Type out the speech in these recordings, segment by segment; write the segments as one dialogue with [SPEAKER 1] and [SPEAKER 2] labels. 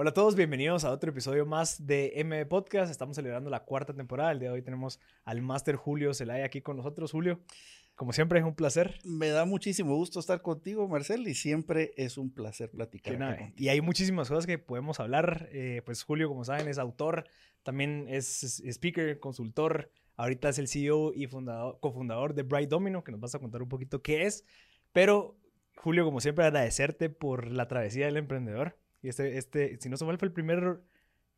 [SPEAKER 1] Hola a todos, bienvenidos a otro episodio más de M Podcast. Estamos celebrando la cuarta temporada. El día de hoy tenemos al Máster Julio Zelaya aquí con nosotros. Julio, como siempre es un placer.
[SPEAKER 2] Me da muchísimo gusto estar contigo, Marcel, y siempre es un placer platicar.
[SPEAKER 1] y hay muchísimas cosas que podemos hablar. Eh, pues Julio, como saben, es autor, también es speaker, consultor. Ahorita es el CEO y fundador, cofundador de Bright Domino, que nos vas a contar un poquito qué es. Pero, Julio, como siempre, agradecerte por la travesía del emprendedor. Y este, este si no se mal, fue el primer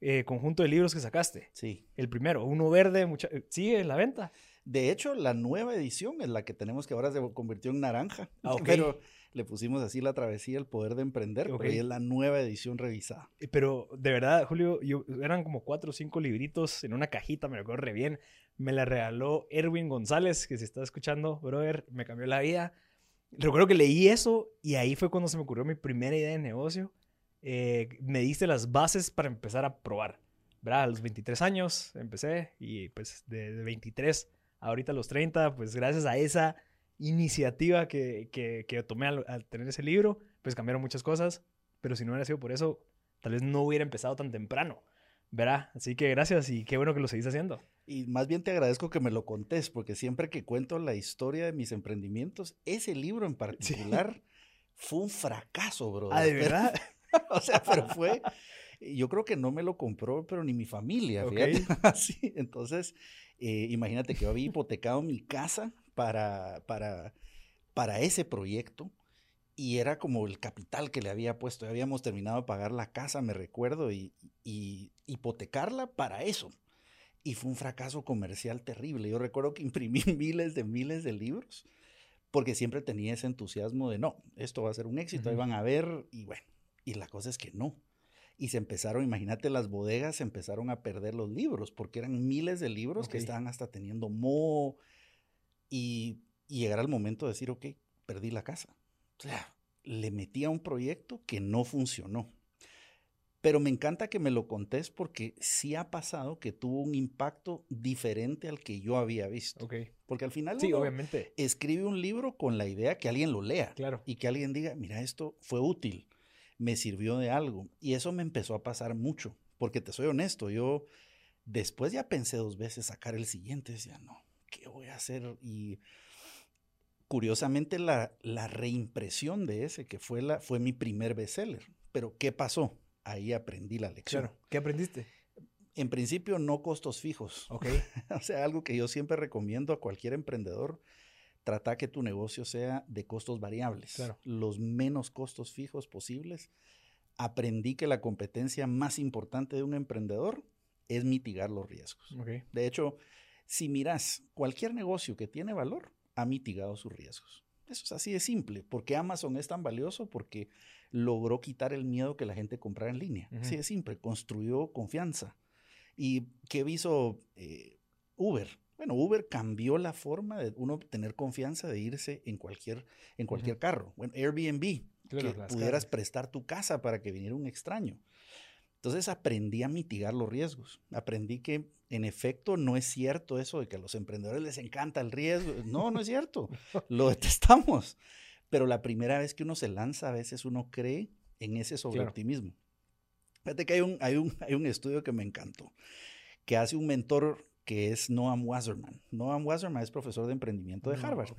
[SPEAKER 1] eh, conjunto de libros que sacaste.
[SPEAKER 2] Sí.
[SPEAKER 1] El primero, uno verde, mucha, sigue en la venta.
[SPEAKER 2] De hecho, la nueva edición es la que tenemos que ahora se convirtió en naranja. Ah, pero le pusimos así la travesía, el poder de emprender, porque es la nueva edición revisada.
[SPEAKER 1] Eh, pero de verdad, Julio, yo, eran como cuatro o cinco libritos en una cajita, me recuerdo re bien. Me la regaló Erwin González, que si está escuchando, brother, me cambió la vida. Recuerdo que leí eso y ahí fue cuando se me ocurrió mi primera idea de negocio eh, me diste las bases para empezar a probar. ¿verdad? A los 23 años empecé y pues de, 23 ahorita a los 30, pues gracias a esa iniciativa que, que, tomé al, tener ese libro, pues cambiaron muchas cosas, pero si no hubiera sido por eso, tal vez no hubiera empezado tan temprano. ¿verdad? Así que gracias y qué bueno que lo seguís haciendo.
[SPEAKER 2] Y más bien te agradezco que me lo contés, porque siempre que cuento la historia de mis emprendimientos, ese libro en particular fue un fracaso, bro.
[SPEAKER 1] Ah, de verdad.
[SPEAKER 2] o sea, pero fue, yo creo que no me lo compró, pero ni mi familia, fíjate. Así, entonces, eh, imagínate que yo había hipotecado mi casa para, para, para ese proyecto y era como el capital que le había puesto. Ya habíamos terminado de pagar la casa, me recuerdo, y, y hipotecarla para eso. Y fue un fracaso comercial terrible. Yo recuerdo que imprimí miles de miles de libros porque siempre tenía ese entusiasmo de, no, esto va a ser un éxito, ahí van a ver, y bueno, y la cosa es que no. Y se empezaron, imagínate, las bodegas se empezaron a perder los libros, porque eran miles de libros que estaban hasta teniendo moho. Y, y llegar al momento de decir, ok, perdí la casa. O sea, le metí a un proyecto que no funcionó. Pero me encanta que me lo contés porque sí ha pasado que tuvo un impacto diferente al que yo había visto. Porque al final
[SPEAKER 1] sí, obviamente.
[SPEAKER 2] escribe un libro con la idea que alguien lo lea.
[SPEAKER 1] Claro.
[SPEAKER 2] Y que alguien diga, mira, esto fue útil me sirvió de algo. Y eso me empezó a pasar mucho, porque te soy honesto, yo después ya pensé dos veces sacar el siguiente, decía, no, ¿qué voy a hacer? Y curiosamente la, la reimpresión de ese, que fue, la, fue mi primer bestseller. Pero ¿qué pasó? Ahí aprendí la lección. Claro.
[SPEAKER 1] ¿Qué aprendiste?
[SPEAKER 2] En principio, no costos fijos.
[SPEAKER 1] Ok.
[SPEAKER 2] o sea, algo que yo siempre recomiendo a cualquier emprendedor trata que tu negocio sea de costos variables, los menos costos fijos posibles. Aprendí que la competencia más importante de un emprendedor es mitigar los riesgos. De hecho, si miras cualquier negocio que tiene valor, ha mitigado sus riesgos. Eso es así de simple. ¿Por qué Amazon es tan valioso? Porque logró quitar el miedo que la gente comprara en línea. Así de simple. Construyó confianza. ¿Y qué hizo eh, Uber? Bueno, Uber cambió la forma de uno tener confianza de irse en cualquier, en cualquier carro. Bueno, Airbnb, que pudieras prestar tu casa para que viniera un extraño. Entonces aprendí a mitigar los riesgos. Aprendí que en efecto no es cierto eso de que a los emprendedores les encanta el riesgo. No, no es cierto. Lo detestamos. Pero la primera vez que uno se lanza, a veces uno cree en ese sobreoptimismo. Fíjate que hay un, hay, un, hay un estudio que me encantó, que hace un mentor que es Noam Wasserman. Noam Wasserman es profesor de emprendimiento de mm, Harvard.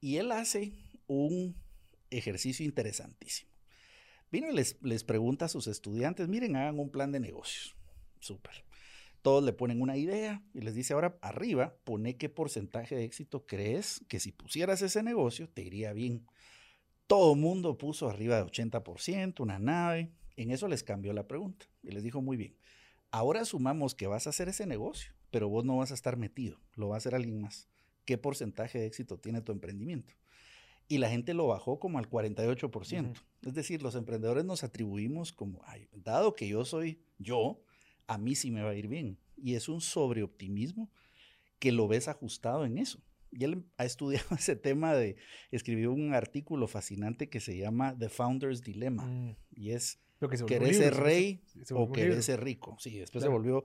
[SPEAKER 2] Y él hace un ejercicio interesantísimo. Vino y les, les pregunta a sus estudiantes, miren, hagan un plan de negocios. Súper. Todos le ponen una idea y les dice, ahora arriba, pone qué porcentaje de éxito crees que si pusieras ese negocio te iría bien. Todo el mundo puso arriba de 80%, una nave. En eso les cambió la pregunta y les dijo, muy bien, ahora sumamos que vas a hacer ese negocio pero vos no vas a estar metido, lo va a hacer alguien más. ¿Qué porcentaje de éxito tiene tu emprendimiento? Y la gente lo bajó como al 48%. Es decir, los emprendedores nos atribuimos como, dado que yo soy yo, a mí sí me va a ir bien. Y es un sobreoptimismo que lo ves ajustado en eso. Y él ha estudiado ese tema de, escribió un artículo fascinante que se llama The Founder's Dilemma. Mm. Y es, ¿querés ser rey o querés ser rico? Sí, después se volvió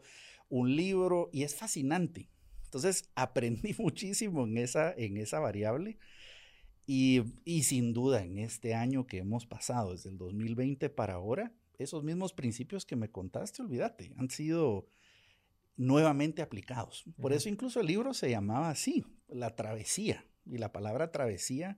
[SPEAKER 2] un libro y es fascinante. Entonces aprendí muchísimo en esa, en esa variable y, sin duda en este año que hemos pasado, desde el 2020 para ahora, esos mismos principios que me contaste, olvídate, han sido nuevamente aplicados. Por eso incluso el libro se llamaba así, La travesía. Y la palabra travesía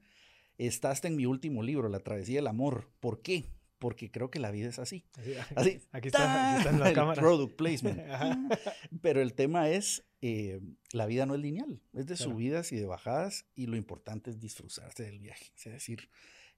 [SPEAKER 2] está hasta en mi último libro, La travesía del amor. ¿Por qué? Porque creo que la vida es así. Así.
[SPEAKER 1] Aquí está, aquí está en la cámara.
[SPEAKER 2] Product placement. Pero el tema es, eh, la vida no es lineal, es de subidas y de bajadas y lo importante es disfrutarse del viaje. Es decir,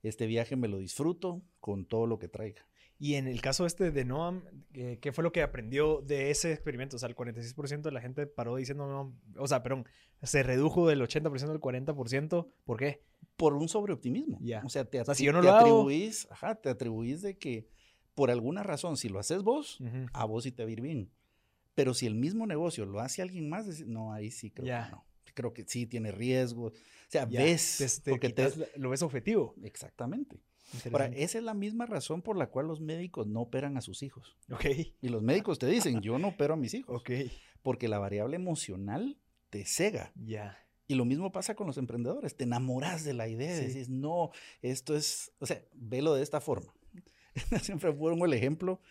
[SPEAKER 2] este viaje me lo disfruto con todo lo que traiga.
[SPEAKER 1] Y en el caso este de Noam, eh, ¿qué fue lo que aprendió de ese experimento? O sea, el 46% de la gente paró diciendo, no, o sea, perdón, se redujo del 80% al 40%. ¿Por qué?
[SPEAKER 2] Por un sobreoptimismo.
[SPEAKER 1] Ya.
[SPEAKER 2] O sea, te,
[SPEAKER 1] si yo no lo
[SPEAKER 2] atribuís, ajá, te atribuís de que por alguna razón, si lo haces vos, a vos sí te va a ir bien. Pero si el mismo negocio lo hace alguien más, no, ahí sí creo que no. Creo que sí tiene riesgo. O sea, ves.
[SPEAKER 1] porque te, lo ves objetivo.
[SPEAKER 2] Exactamente. Ahora, esa es la misma razón por la cual los médicos no operan a sus hijos.
[SPEAKER 1] Ok.
[SPEAKER 2] Y los médicos te dicen, yo no opero a mis hijos.
[SPEAKER 1] Ok.
[SPEAKER 2] Porque la variable emocional te cega.
[SPEAKER 1] Ya.
[SPEAKER 2] Y lo mismo pasa con los emprendedores. Te enamoras de la idea, sí. decís, no, esto es, o sea, velo de esta forma. Siempre pongo el ejemplo,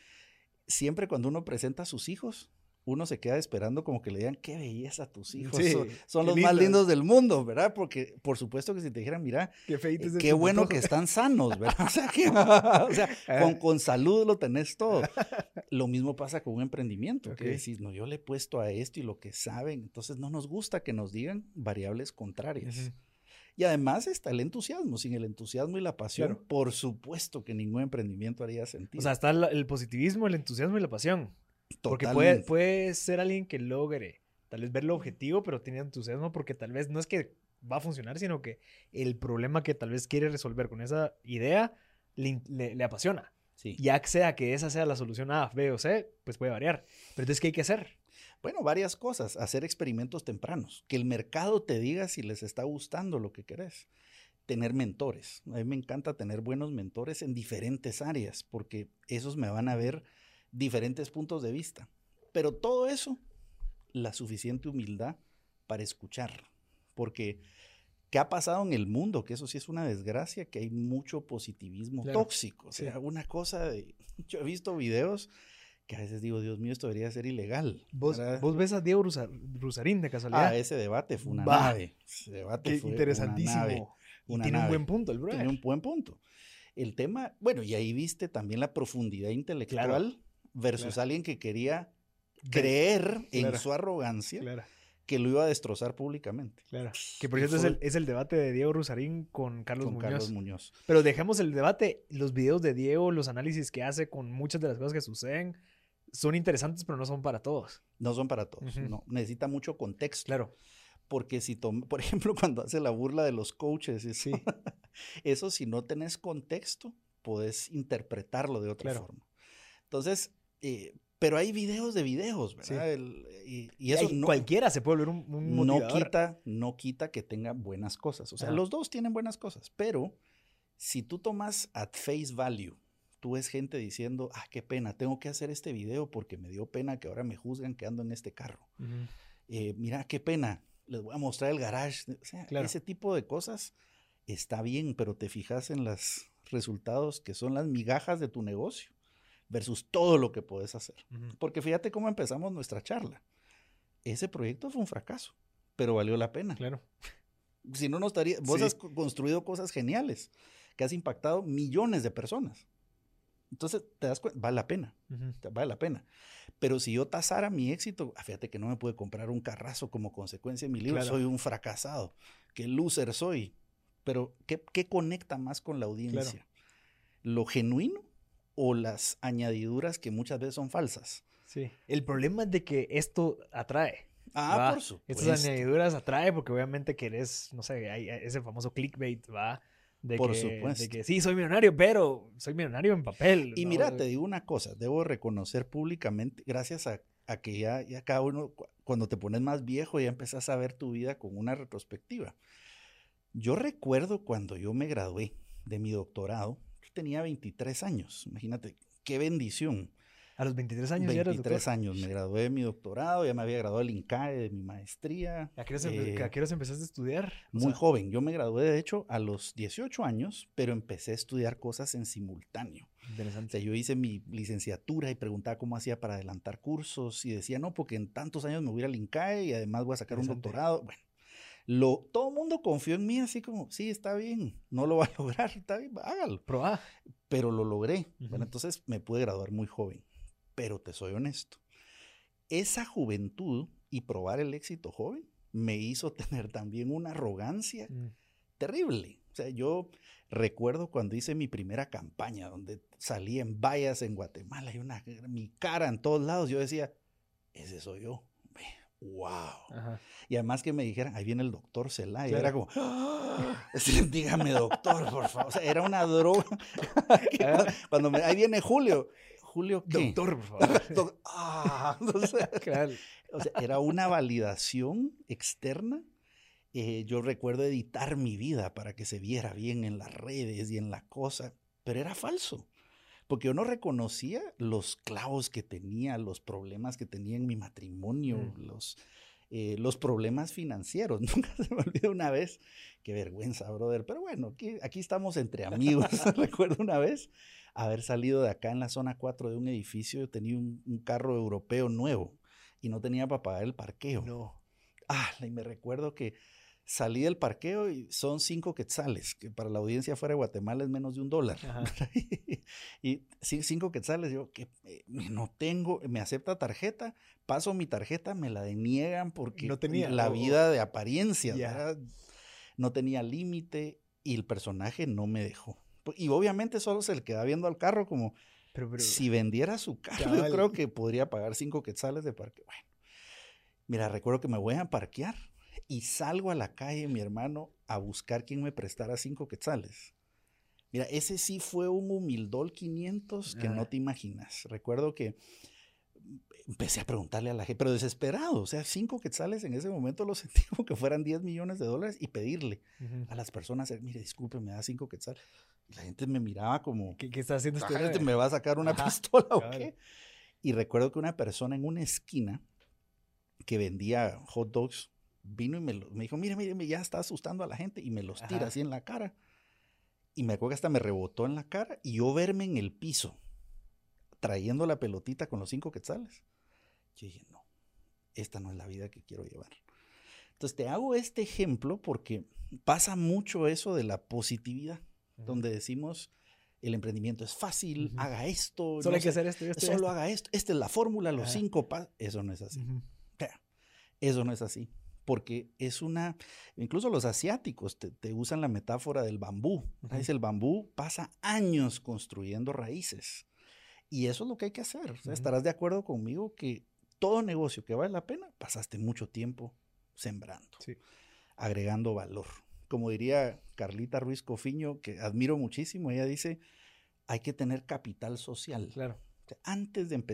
[SPEAKER 2] siempre cuando uno presenta a sus hijos, uno se queda esperando como que le digan, qué belleza tus hijos, son, los más lindos del mundo, ¿verdad? Porque por supuesto que si te dijeran, mira, qué, eh, bueno que están sanos, ¿verdad? O sea, ah. con, salud lo tenés todo. Lo mismo pasa con un emprendimiento, que decís, no, yo le he puesto a esto y lo que saben, entonces no nos gusta que nos digan variables contrarias. Y además está el entusiasmo. Sin el entusiasmo y la pasión, por supuesto que ningún emprendimiento haría sentido.
[SPEAKER 1] O sea, está el positivismo, el entusiasmo y la pasión. Porque puede, puede ser alguien que logre tal vez ver el objetivo, pero tiene entusiasmo porque tal vez no es que va a funcionar, sino que el problema que tal vez quiere resolver con esa idea le, le, apasiona.
[SPEAKER 2] Sí.
[SPEAKER 1] Ya sea que esa sea la solución A, B o C, pues puede variar. Pero entonces, ¿qué hay que hacer?
[SPEAKER 2] Bueno, varias cosas. Hacer experimentos tempranos. Que el mercado te diga si les está gustando lo que querés. Tener mentores. A mí me encanta tener buenos mentores en diferentes áreas, porque esos me van a ver diferentes puntos de vista. Pero todo eso, la suficiente humildad para escuchar. Porque, ¿qué ha pasado en el mundo? Que eso sí es una desgracia, que hay mucho positivismo tóxico. O sea, una cosa de... Yo he visto videos que a veces digo, Dios mío, esto debería ser ilegal.
[SPEAKER 1] ¿Vos, ¿vos ves a Diego Rusarín de casualidad?
[SPEAKER 2] Ah, ese debate fue una nave. Ese debate fue
[SPEAKER 1] interesantísimo.
[SPEAKER 2] Una
[SPEAKER 1] y tiene un buen punto el bro.
[SPEAKER 2] Tiene un buen punto. El tema, bueno, y ahí viste también la profundidad intelectual versus alguien que quería creer en su arrogancia que lo iba a destrozar públicamente.
[SPEAKER 1] Claro. Que por cierto es el, es el, debate de Diego Rusarín con Carlos
[SPEAKER 2] con
[SPEAKER 1] Muñoz.
[SPEAKER 2] Carlos Muñoz.
[SPEAKER 1] Pero dejemos el debate, los videos de Diego, los análisis que hace con muchas de las cosas que suceden, son interesantes, pero no son para todos.
[SPEAKER 2] No son para todos, no. Necesita mucho contexto.
[SPEAKER 1] Claro.
[SPEAKER 2] Porque si, por ejemplo, cuando hace la burla de los coaches, eso, sí. eso si no tenés contexto, podés interpretarlo de otra forma. Entonces, eh, pero hay videos de videos, ¿verdad? y, eso no,
[SPEAKER 1] cualquiera se puede volver un,
[SPEAKER 2] no quita, no quita que tenga buenas cosas. O sea, los dos tienen buenas cosas, pero si tú tomas at face value, tú ves gente diciendo, ah, qué pena, tengo que hacer este video porque me dio pena que ahora me juzgan que ando en este carro. Eh, mira, qué pena, les voy a mostrar el garage. O sea, ese tipo de cosas está bien, pero te fijas en los resultados que son las migajas de tu negocio versus todo lo que puedes hacer. Porque fíjate cómo empezamos nuestra charla. Ese proyecto fue un fracaso, pero valió la pena.
[SPEAKER 1] Claro.
[SPEAKER 2] Si no, no estaría. Vos has construido cosas geniales que has impactado millones de personas. Entonces, te das cuenta, vale la pena, vale la pena. Pero si yo tasara mi éxito, ah, fíjate que no me pude comprar un carrazo como consecuencia de mi libro, soy un fracasado, qué loser soy. Pero, ¿qué, qué conecta más con la audiencia? ¿Lo genuino o las añadiduras que muchas veces son falsas.
[SPEAKER 1] Sí. El problema es de que esto atrae.
[SPEAKER 2] Ah, por supuesto.
[SPEAKER 1] Estas añadiduras atrae porque obviamente querés, no sé, hay ese famoso clickbait, ¿va? De
[SPEAKER 2] por
[SPEAKER 1] que,
[SPEAKER 2] supuesto.
[SPEAKER 1] De que sí, soy millonario, pero soy millonario en papel.
[SPEAKER 2] Y mira, te digo una cosa, debo reconocer públicamente, gracias a, que ya, ya cada uno, cuando te pones más viejo, ya empezás a ver tu vida con una retrospectiva. Yo recuerdo cuando yo me gradué de mi doctorado, tenía 23 años. Imagínate, qué bendición.
[SPEAKER 1] A los 23 años
[SPEAKER 2] 23 ya años. Me gradué de mi doctorado, ya me había graduado del INCAE, de mi maestría.
[SPEAKER 1] ¿A qué hora, eh, empezaste a estudiar?
[SPEAKER 2] muy joven. Yo me gradué, de hecho, a los 18 años, pero empecé a estudiar cosas en simultáneo. Interesante. yo hice mi licenciatura y preguntaba cómo hacía para adelantar cursos y decía, no, porque en tantos años me voy al INCAE y además voy a sacar un doctorado. Bueno, lo, todo el mundo confió en mí así como, sí, está bien, no lo va a lograr, está bien, hágalo. Pero lo logré. Bueno, entonces me pude graduar muy joven. Pero te soy honesto, esa juventud y probar el éxito joven me hizo tener también una arrogancia mm. terrible. O sea, yo recuerdo cuando hice mi primera campaña, donde salí en vallas en Guatemala y una, mi cara en todos lados, yo decía, ese soy yo wow. Y además que me dijeran, ahí viene el doctor Celaya. Era como, ¡Ah! dígame doctor, por favor. O sea, era una droga. Cuando me, ahí viene Julio. Julio, ¿qué?
[SPEAKER 1] Doctor, por favor.
[SPEAKER 2] ah, o sea, era una validación externa. Eh, yo recuerdo editar mi vida para que se viera bien en las redes y en la cosa, pero era falso porque yo no reconocía los clavos que tenía, los problemas que tenía en mi matrimonio, mm. los, eh, los problemas financieros. Nunca se me olvidó una vez, qué vergüenza, brother, pero bueno, aquí, aquí estamos entre amigos. Recuerdo una vez haber salido de acá en la zona 4 de un edificio, yo tenía un, un carro europeo nuevo y no tenía para pagar el parqueo.
[SPEAKER 1] No.
[SPEAKER 2] Ah, y me recuerdo que salí del parqueo y son cinco quetzales, que para la audiencia fuera de Guatemala es menos de un dólar. y cinco quetzales, yo que eh, no tengo, me acepta tarjeta, paso mi tarjeta, me la deniegan porque no tenía, la vida de apariencia, no tenía límite y el personaje no me dejó. Y obviamente solo se le queda viendo al carro como, si vendiera su carro, yo creo que podría pagar cinco quetzales de parqueo. Bueno, mira, recuerdo que me voy a parquear y salgo a la calle, mi hermano, a buscar quien me prestara cinco quetzales. Mira, ese sí fue un humildol 500 que no te imaginas. Recuerdo que empecé a preguntarle a la gente, pero desesperado, o sea, cinco quetzales en ese momento lo sentí como que fueran 10 millones de dólares y pedirle a las personas, mire, disculpe, me da cinco quetzales. Y la gente me miraba como,
[SPEAKER 1] ¿qué, está haciendo
[SPEAKER 2] usted? Me va a sacar una pistola o qué. Y recuerdo que una persona en una esquina que vendía hot dogs vino y me, me dijo, mire, mire, ya está asustando a la gente y me los tira así en la cara. Y me acuerdo que hasta me rebotó en la cara y yo verme en el piso trayendo la pelotita con los cinco quetzales. Yo dije, no, esta no es la vida que quiero llevar. Entonces te hago este ejemplo porque pasa mucho eso de la positividad, donde decimos, el emprendimiento es fácil, haga esto.
[SPEAKER 1] Solo hay que hacer esto,
[SPEAKER 2] Solo haga esto. Esta es la fórmula, los cinco pasos. Eso no es así. Eso no es así porque es una, incluso los asiáticos te, usan la metáfora del bambú. Dice, el bambú pasa años construyendo raíces. Y eso es lo que hay que hacer. estarás de acuerdo conmigo que todo negocio que vale la pena, pasaste mucho tiempo sembrando, agregando valor. Como diría Carlita Ruiz Cofiño, que admiro muchísimo, ella dice, hay que tener capital social.
[SPEAKER 1] Claro.
[SPEAKER 2] Antes de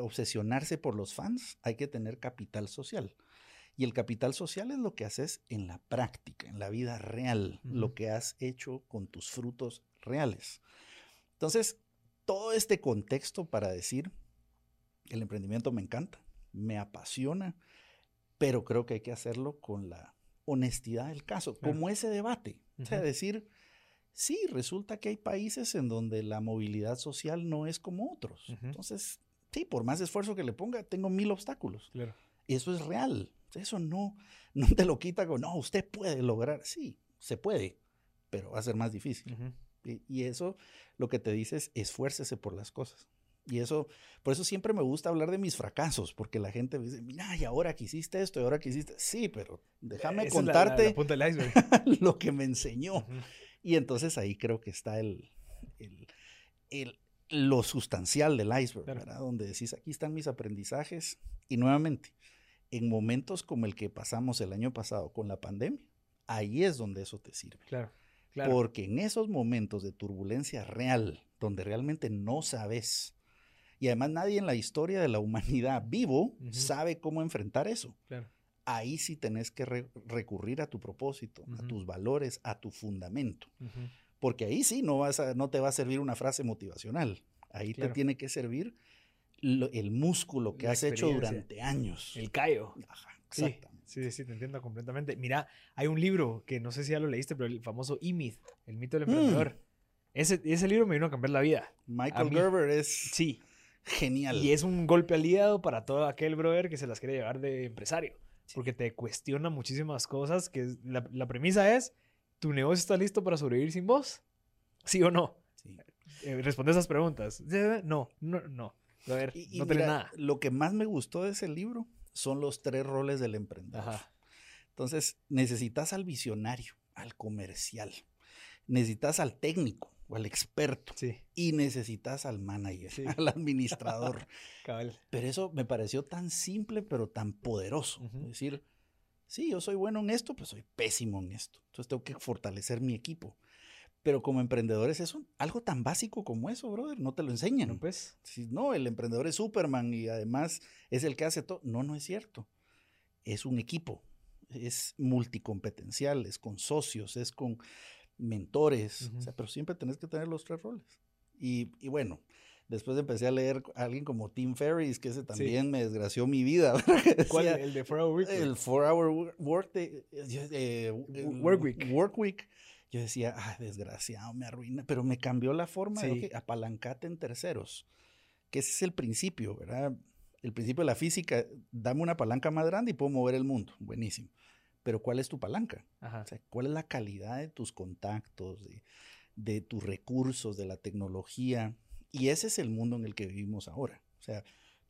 [SPEAKER 2] obsesionarse por los fans, hay que tener capital social. Y el capital social es lo que haces en la práctica, en la vida real, lo que has hecho con tus frutos reales. Entonces, todo este contexto para decir, el emprendimiento me encanta, me apasiona, pero creo que hay que hacerlo con la honestidad del caso, como ese debate. O sea, decir, sí, resulta que hay países en donde la movilidad social no es como otros. Entonces, sí, por más esfuerzo que le ponga, tengo mil obstáculos.
[SPEAKER 1] Claro.
[SPEAKER 2] Eso es real. Eso no, no te lo quita con, no, usted puede lograr. Sí, se puede, pero va a ser más difícil. y, eso lo que te dice es esfuércese por las cosas. Y eso, por eso siempre me gusta hablar de mis fracasos, porque la gente me dice, mira, y ahora que hiciste esto, y ahora que hiciste. Sí, pero déjame contarte lo que me enseñó. Y entonces ahí creo que está el, el, lo sustancial del iceberg, ¿verdad? Donde decís, aquí están mis aprendizajes. Y nuevamente, en momentos como el que pasamos el año pasado con la pandemia, ahí es donde eso te sirve.
[SPEAKER 1] Claro,
[SPEAKER 2] Porque en esos momentos de turbulencia real, donde realmente no sabes, y además nadie en la historia de la humanidad vivo sabe cómo enfrentar eso. Ahí sí tenés que recurrir a tu propósito, a tus valores, a tu fundamento. Porque ahí sí no, vas a, no te va a servir una frase motivacional. Ahí te tiene que servir el músculo que has hecho durante años.
[SPEAKER 1] El callo. Ajá, exactamente. Sí, sí, te entiendo completamente. Mira, hay un libro que no sé si ya lo leíste, pero el famoso E-Myth, el mito del emprendedor. Mm. Ese, ese libro me vino a cambiar la vida.
[SPEAKER 2] Michael Gerber es
[SPEAKER 1] sí.
[SPEAKER 2] genial.
[SPEAKER 1] Y es un golpe aliado para todo aquel brother que se las quiere llevar de empresario. Porque te cuestiona muchísimas cosas. Que la, la, premisa es: ¿tu negocio está listo para sobrevivir sin vos? ¿Sí o no? Sí. Eh, responde esas preguntas. No, no, no. A ver, no nada.
[SPEAKER 2] Lo que más me gustó de ese libro son los tres roles del emprendedor. Entonces, necesitas al visionario, al comercial, necesitas al técnico o al experto y necesitas al manager, al administrador. Pero eso me pareció tan simple, pero tan poderoso. Es decir, sí, yo soy bueno en esto, pero soy pésimo en esto. Entonces tengo que fortalecer mi equipo. Pero como emprendedores es algo tan básico como eso, brother. No te lo enseñan. No, pues. Si, no, el emprendedor es Superman y además es el que hace todo. No, no es cierto. Es un equipo. Es multicompetencial, es con socios, es con mentores. o sea, pero siempre tenés que tener los tres roles. Y, y, bueno, después empecé a leer a alguien como Tim Ferriss, que ese también me desgració mi vida.
[SPEAKER 1] ¿Cuál? El de 4 Hour Week.
[SPEAKER 2] El 4 Hour Work, eh,
[SPEAKER 1] work Week.
[SPEAKER 2] Work Week yo decía, ah, desgraciado, me arruina, pero me cambió la forma de que apalancate en terceros, que ese es el principio, ¿verdad? El principio de la física, dame una palanca más grande y puedo mover el mundo, buenísimo. Pero ¿cuál es tu palanca? O sea, ¿Cuál es la calidad de tus contactos, de, de tus recursos, de la tecnología? Y ese es el mundo en el que vivimos ahora. O sea,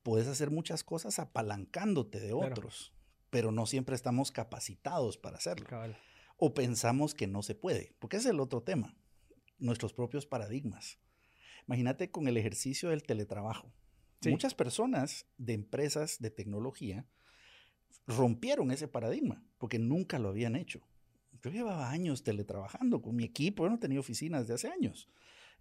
[SPEAKER 2] puedes hacer muchas cosas apalancándote de otros, pero no siempre estamos capacitados para hacerlo o pensamos que no se puede, porque ese es el otro tema, nuestros propios paradigmas. Imagínate con el ejercicio del teletrabajo. Muchas personas de empresas de tecnología rompieron ese paradigma porque nunca lo habían hecho. Yo llevaba años teletrabajando con mi equipo, yo no tenía oficinas de hace años.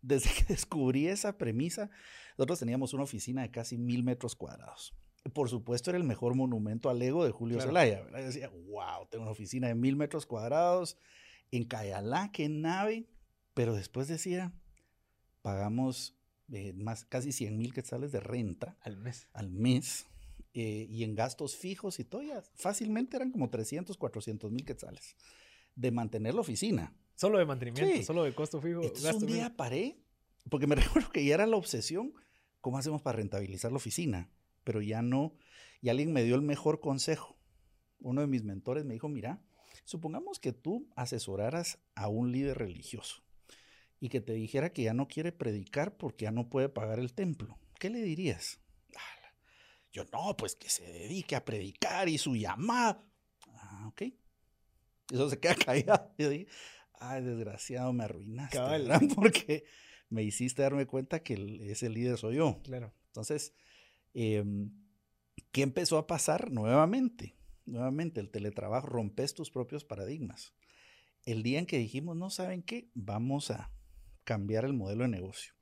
[SPEAKER 2] Desde que descubrí esa premisa, nosotros teníamos una oficina de casi mil metros cuadrados por supuesto, era el mejor monumento al ego de Julio Zelaya. ¿verdad? Yo decía, wow, tengo una oficina de mil metros cuadrados en Cayalá, qué nave. Pero después decía, pagamos eh, más, casi 100 mil quetzales de renta.
[SPEAKER 1] Al mes.
[SPEAKER 2] Al mes. Eh, y en gastos fijos y todo, ya fácilmente eran como 300, 400 mil quetzales de mantener la oficina.
[SPEAKER 1] Solo de mantenimiento, solo de costo fijo.
[SPEAKER 2] Entonces un día paré, porque me recuerdo que ya era la obsesión, ¿cómo hacemos para rentabilizar la oficina? Pero ya no. Y alguien me dio el mejor consejo. Uno de mis mentores me dijo, mira, supongamos que tú asesoraras a un líder religioso y que te dijera que ya no quiere predicar porque ya no puede pagar el templo. ¿Qué le dirías? Yo, no, pues que se dedique a predicar y su llamada. Ah, ok. Eso se queda callado. Yo dije, ay, desgraciado, me arruinaste. Porque me hiciste darme cuenta que ese líder soy yo.
[SPEAKER 1] Claro.
[SPEAKER 2] Entonces, Em, ¿Qué empezó a pasar nuevamente? Nuevamente, el teletrabajo, rompes tus propios paradigmas. El día en que dijimos, no saben qué, vamos a cambiar el modelo de negocio.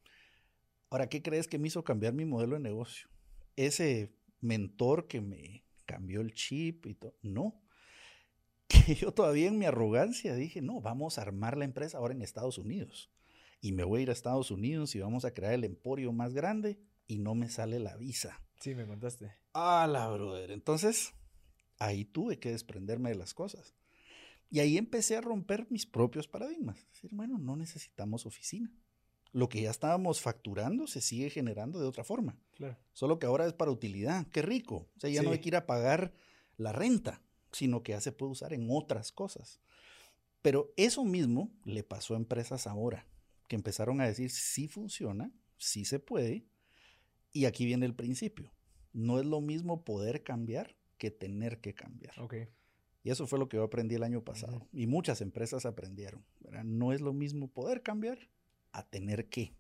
[SPEAKER 2] Ahora, ¿qué crees que me hizo cambiar mi modelo de negocio? Ese mentor que me cambió el chip y todo. No. Que yo todavía en mi arrogancia dije, no, vamos a armar la empresa ahora en Estados Unidos. Y me voy a ir a Estados Unidos y vamos a crear el emporio más grande y no me sale la visa.
[SPEAKER 1] Sí, me contaste.
[SPEAKER 2] Ah, la brother. Entonces, ahí tuve que desprenderme de las cosas. Y ahí empecé a romper mis propios paradigmas. Es decir, bueno, no necesitamos oficina. Lo que ya estábamos facturando se sigue generando de otra forma.
[SPEAKER 1] Claro.
[SPEAKER 2] Solo que ahora es para utilidad. Qué rico. O sea, ya no hay que ir a pagar la renta, sino que ya se puede usar en otras cosas. Pero eso mismo le pasó a empresas ahora, que empezaron a decir, sí funciona, sí se puede, y aquí viene el principio. No es lo mismo poder cambiar que tener que cambiar.
[SPEAKER 1] Okay.
[SPEAKER 2] Y eso fue lo que yo aprendí el año pasado. Y muchas empresas aprendieron. No es lo mismo poder cambiar a tener que.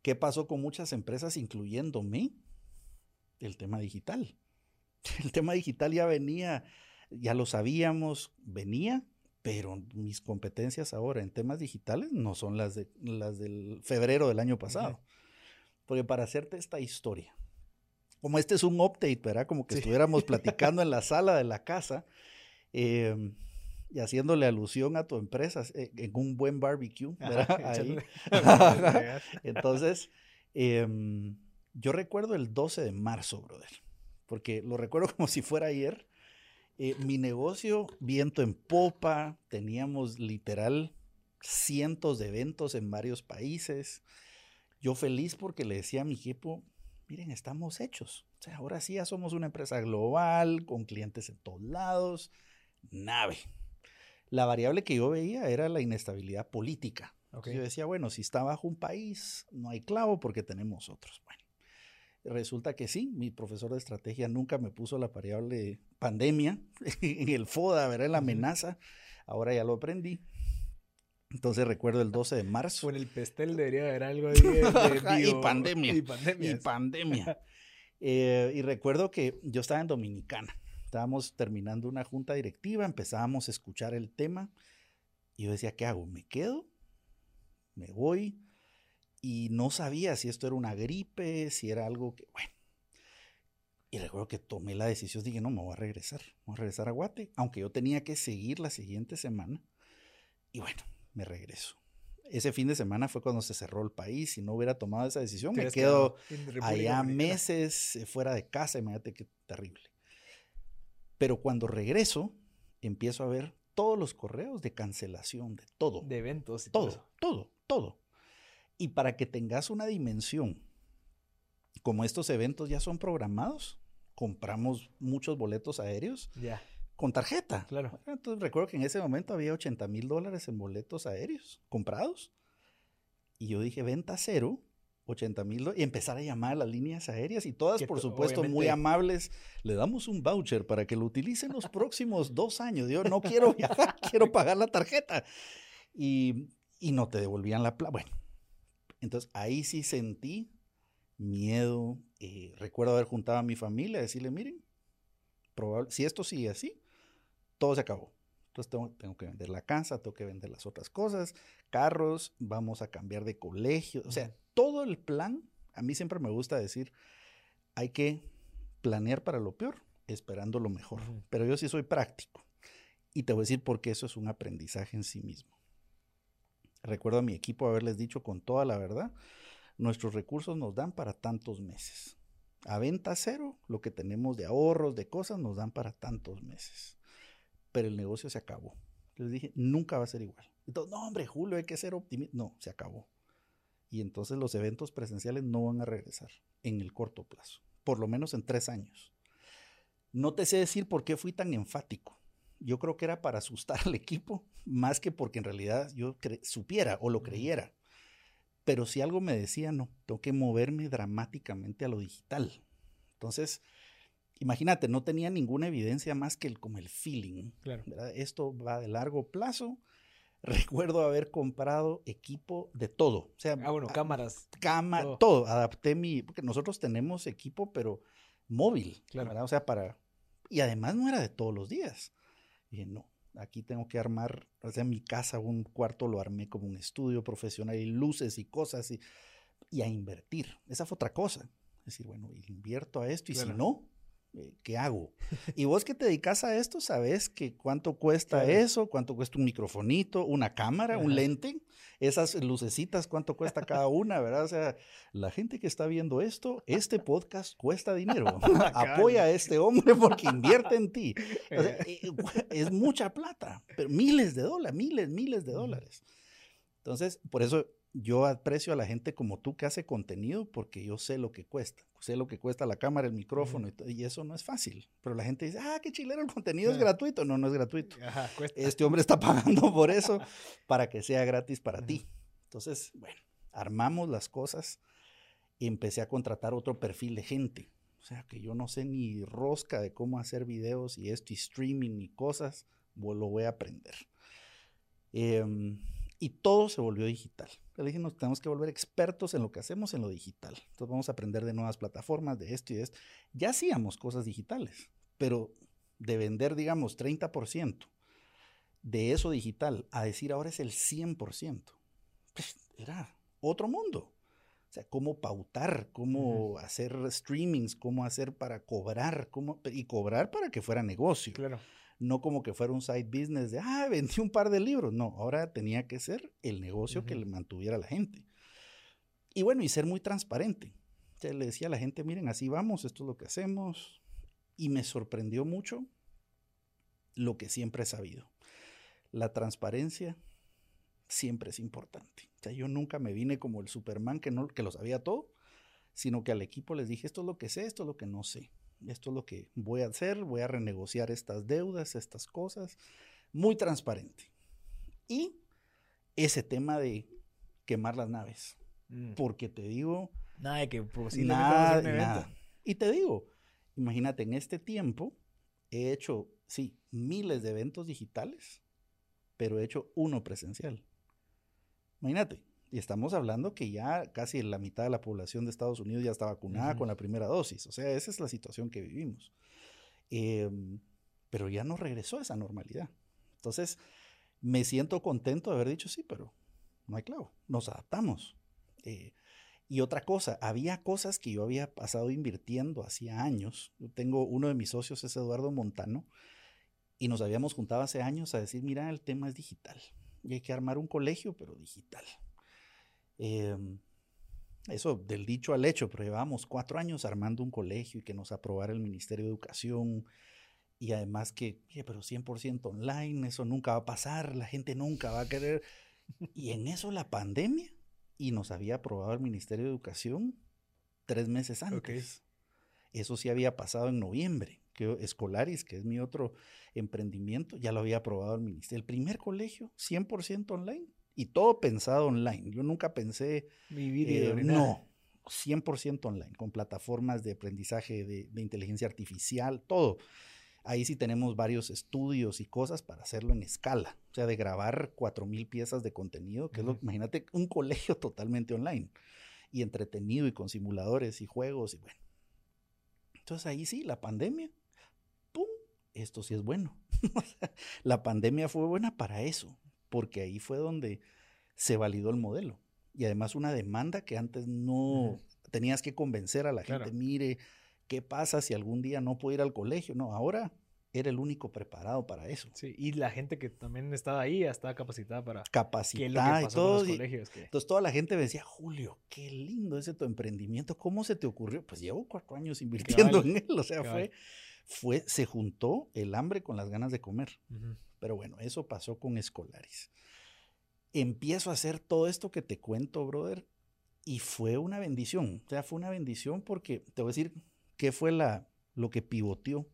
[SPEAKER 2] ¿Qué pasó con muchas empresas, incluyéndome? El tema digital. El tema digital ya venía, ya lo sabíamos, venía, pero mis competencias ahora en temas digitales no son las, de, las del febrero del año pasado. Porque para hacerte esta historia, como este es un update, ¿verdad? Como que estuviéramos platicando en la sala de la casa em, y haciéndole alusión a tu empresa eh, en un buen barbecue, ¿verdad? Ahí. Entonces, em, Yo recuerdo el 12 de marzo, brother, porque lo recuerdo como si fuera ayer. Eh, mi negocio, viento en popa, teníamos literal cientos de eventos en varios países. Yo feliz porque le decía a mi equipo, miren, estamos hechos. O sea, ahora sí ya somos una empresa global, con clientes en todos lados, nave. La variable que yo veía era la inestabilidad política. Yo decía, bueno, si está bajo un país, no hay clavo porque tenemos otros. Bueno, resulta que sí, mi profesor de estrategia nunca me puso la variable pandemia en el FODA, ¿verdad? La amenaza. Ahora ya lo aprendí. Entonces recuerdo el 12 de marzo.
[SPEAKER 1] en el pestel debería haber algo de, de
[SPEAKER 2] y pandemia. Y pandemia. Y pandemia. Eh, y recuerdo que yo estaba en Dominicana. Estábamos terminando una junta directiva, empezábamos a escuchar el tema. Y yo decía, ¿qué hago? ¿Me quedo? me voy y no sabía si esto era una gripe, si era algo que, bueno. Y recuerdo que tomé la decisión, dije, no, me voy a regresar, voy a regresar a Guate, aunque yo tenía que seguir la siguiente semana. Y bueno, me regreso. Ese fin de semana fue cuando se cerró el país. Si no hubiera tomado esa decisión, me quedo allá meses eh, fuera de casa. Imagínate qué terrible. Pero cuando regreso, empiezo a ver todos los correos de cancelación, de todo.
[SPEAKER 1] De eventos.
[SPEAKER 2] Y todo, todo todo. Y para que tengas una dimensión, como estos eventos ya son programados, compramos muchos boletos aéreos con tarjeta.
[SPEAKER 1] Claro.
[SPEAKER 2] Entonces recuerdo que en ese momento había 80 mil dólares en boletos aéreos comprados. Y yo dije, venta cero, 80 mil y empezar a llamar a las líneas aéreas y todas, por supuesto, muy amables. Le damos un voucher para que lo utilicen los próximos dos años. Yo no quiero viajar, quiero pagar la tarjeta. Y y no te devolvían la plata. Bueno, entonces ahí sí sentí miedo. Eh, recuerdo haber juntado a mi familia decirle, miren, probable, si esto sigue así, todo se acabó. Entonces tengo, tengo, que vender la casa, tengo que vender las otras cosas, carros, vamos a cambiar de colegio. O sea, todo el plan, a mí siempre me gusta decir, hay que planear para lo peor, esperando lo mejor. Pero yo sí soy práctico. Y te voy a decir por qué eso es un aprendizaje en sí mismo. Recuerdo a mi equipo haberles dicho con toda la verdad, nuestros recursos nos dan para tantos meses. A venta cero, lo que tenemos de ahorros, de cosas, nos dan para tantos meses. Pero el negocio se acabó. Les dije, nunca va a ser igual. Entonces, no, hombre, Julio, hay que ser optimista. No, se acabó. Y entonces los eventos presenciales no van a regresar en el corto plazo, por lo menos en tres años. No te sé decir por qué fui tan enfático yo creo que era para asustar al equipo, más que porque en realidad yo supiera o lo creyera. Pero si algo me decía, no, tengo que moverme dramáticamente a lo digital. Entonces, imagínate, no tenía ninguna evidencia más que el, como el feeling.
[SPEAKER 1] Claro.
[SPEAKER 2] Esto va de largo plazo. Recuerdo haber comprado equipo de todo. O sea,
[SPEAKER 1] ah, bueno, cámaras.
[SPEAKER 2] Cámara, todo. Adapté mi, porque nosotros tenemos equipo, pero móvil.
[SPEAKER 1] Claro.
[SPEAKER 2] O sea, para... Y además no era de todos los días. Dije, no, aquí tengo que armar, o sea, mi casa, un cuarto lo armé como un estudio profesional y luces y cosas y, y a invertir. Esa fue otra cosa. Es decir, bueno, invierto a esto y si no, ¿qué hago? Y vos que te dedicas a esto, sabes que cuánto cuesta eso, cuánto cuesta un microfonito, una cámara, un lente, esas lucecitas, cuánto cuesta cada una, ¿verdad? O sea, la gente que está viendo esto, este podcast cuesta dinero. Apoya a este hombre porque invierte en ti. Eh, eh, es mucha plata, pero miles de dólares, miles, miles de dólares. Entonces, por eso yo aprecio a la gente como tú que hace contenido porque yo sé lo que cuesta. Sé lo que cuesta la cámara, el micrófono y, eso no es fácil. Pero la gente dice, ah, qué chilero, el contenido es gratuito. No, no es gratuito. Este hombre está pagando por eso para que sea gratis para ti. Entonces, bueno, armamos las cosas y empecé a contratar otro perfil de gente. O sea, que yo no sé ni rosca de cómo hacer videos y esto y streaming y cosas, lo voy a aprender. Eh, y todo se volvió digital. Le dije, nos tenemos que volver expertos en lo que hacemos en lo digital. Entonces vamos a aprender de nuevas plataformas, de esto y de esto. Ya hacíamos cosas digitales, pero de vender, digamos, 30% de eso digital a decir ahora es el 100%, pues era otro mundo. O sea, cómo pautar, cómo hacer streamings, cómo hacer para cobrar, cómo, y cobrar para que fuera negocio.
[SPEAKER 1] Claro
[SPEAKER 2] no como que fuera un side business de, ah, vendí un par de libros. No, ahora tenía que ser el negocio que le mantuviera a la gente. Y bueno, y ser muy transparente. O le decía a la gente, miren, así vamos, esto es lo que hacemos. Y me sorprendió mucho lo que siempre he sabido. La transparencia siempre es importante. O sea, yo nunca me vine como el Superman que, no, que lo sabía todo, sino que al equipo les dije, esto es lo que sé, esto es lo que no sé. Esto es lo que voy a hacer, voy a renegociar estas deudas, estas cosas. Muy transparente. Y ese tema de quemar las naves. Mm. Porque te digo...
[SPEAKER 1] Nada de que
[SPEAKER 2] nada, nada. Y te digo, imagínate, en este tiempo he hecho, sí, miles de eventos digitales, pero he hecho uno presencial. Imagínate, y estamos hablando que ya casi la mitad de la población de Estados Unidos ya está vacunada con la primera dosis. O sea, esa es la situación que vivimos. Em, pero ya no regresó esa normalidad. Entonces, me siento contento de haber dicho sí, pero no hay clavo. Nos adaptamos. Eh, y otra cosa, había cosas que yo había pasado invirtiendo hacía años. Yo tengo uno de mis socios, es Eduardo Montano, y nos habíamos juntado hace años a decir, mira, el tema es digital. Y hay que armar un colegio, pero digital. Em, eso del dicho al hecho, pero llevábamos cuatro años armando un colegio y que nos aprobara el Ministerio de Educación. Y además que, pero 100% online, eso nunca va a pasar, la gente nunca va a querer. Y en eso la pandemia y nos había aprobado el Ministerio de Educación tres meses antes. Eso sí había pasado en noviembre. Que Escolaris, que es mi otro emprendimiento, ya lo había aprobado el Ministerio. El primer colegio, 100% online y todo pensado online. Yo nunca pensé.
[SPEAKER 1] Vivir
[SPEAKER 2] eh, No, 100% online, con plataformas de aprendizaje de, de inteligencia artificial, todo. Ahí sí tenemos varios estudios y cosas para hacerlo en escala. O sea, de grabar 4.000 piezas de contenido, que es lo, imagínate, un colegio totalmente online y entretenido y con simuladores y juegos y bueno. Entonces ahí sí, la pandemia, ¡pum! Esto sí es bueno. la pandemia fue buena para eso, porque ahí fue donde se validó el modelo. Y además una demanda que antes no tenías que convencer a la gente, mire, ¿Qué pasa si algún día no puedo ir al colegio? No, ahora era el único preparado para eso.
[SPEAKER 1] Sí, y la gente que también estaba ahí estaba capacitada para...
[SPEAKER 2] Capacitada y todo. Entonces toda la gente me decía, Julio, qué lindo ese tu emprendimiento, ¿cómo se te ocurrió? Pues llevo cuatro años invirtiendo en él, o sea, fue, fue, se juntó el hambre con las ganas de comer. Pero bueno, eso pasó con Escolaris. Empiezo a hacer todo esto que te cuento, brother, y fue una bendición. O sea, fue una bendición porque, te voy a decir, ¿Qué fue la, lo que pivoteó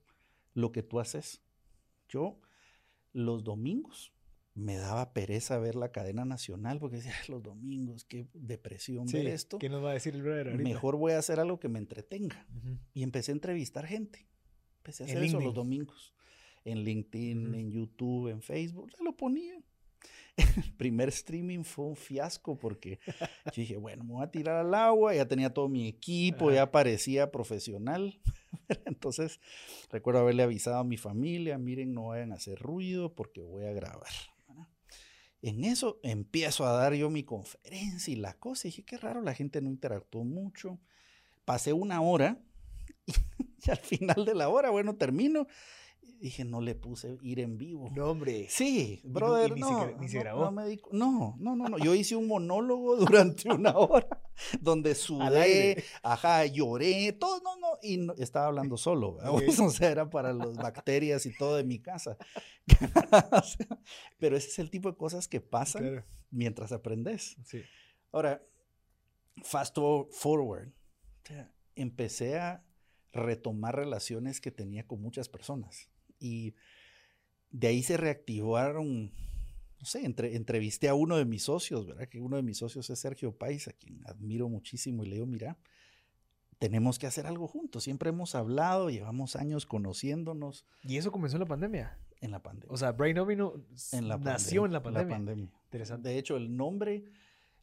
[SPEAKER 2] lo que tú haces? Yo los domingos me daba pereza ver la cadena nacional porque decía, los domingos, qué depresión ver esto.
[SPEAKER 1] ¿Qué nos va a decir el brother
[SPEAKER 2] Mejor voy a hacer algo que me entretenga. Y empecé a entrevistar gente. Empecé a hacer eso los domingos. En LinkedIn, en YouTube, en Facebook. Ya lo ponía. el primer streaming fue un fiasco porque yo dije, bueno, me voy a tirar al agua, ya tenía todo mi equipo, ya parecía profesional. Entonces, recuerdo haberle avisado a mi familia, miren, no vayan a hacer ruido porque voy a grabar. En eso empiezo a dar yo mi conferencia y la cosa. Y dije, qué raro, la gente no interactuó mucho. Pasé una hora y al final de la hora, bueno, termino dije, no le puse ir en vivo.
[SPEAKER 1] No, hombre.
[SPEAKER 2] Sí, brother, no,
[SPEAKER 1] ni se grabó.
[SPEAKER 2] No, no, no, no, Yo hice un monólogo durante una hora donde sudé, ajá, lloré, todo, no, no, y estaba hablando solo. O sea, era para las bacterias y todo de mi casa. Pero ese es el tipo de cosas que pasan mientras aprendes.
[SPEAKER 1] Sí.
[SPEAKER 2] Ahora, fast forward. empecé a retomar relaciones que tenía con muchas personas y de ahí se reactivaron, no sé, entre, entrevisté a uno de mis socios, ¿verdad? Que uno de mis socios es Sergio Pais, a quien admiro muchísimo y le digo, mira, tenemos que hacer algo juntos. Siempre hemos hablado, llevamos años conociéndonos.
[SPEAKER 1] ¿Y eso comenzó en la pandemia?
[SPEAKER 2] En la pandemia.
[SPEAKER 1] O sea, Brain Ovino nació en la pandemia. pandemia.
[SPEAKER 2] Interesante. De hecho, el nombre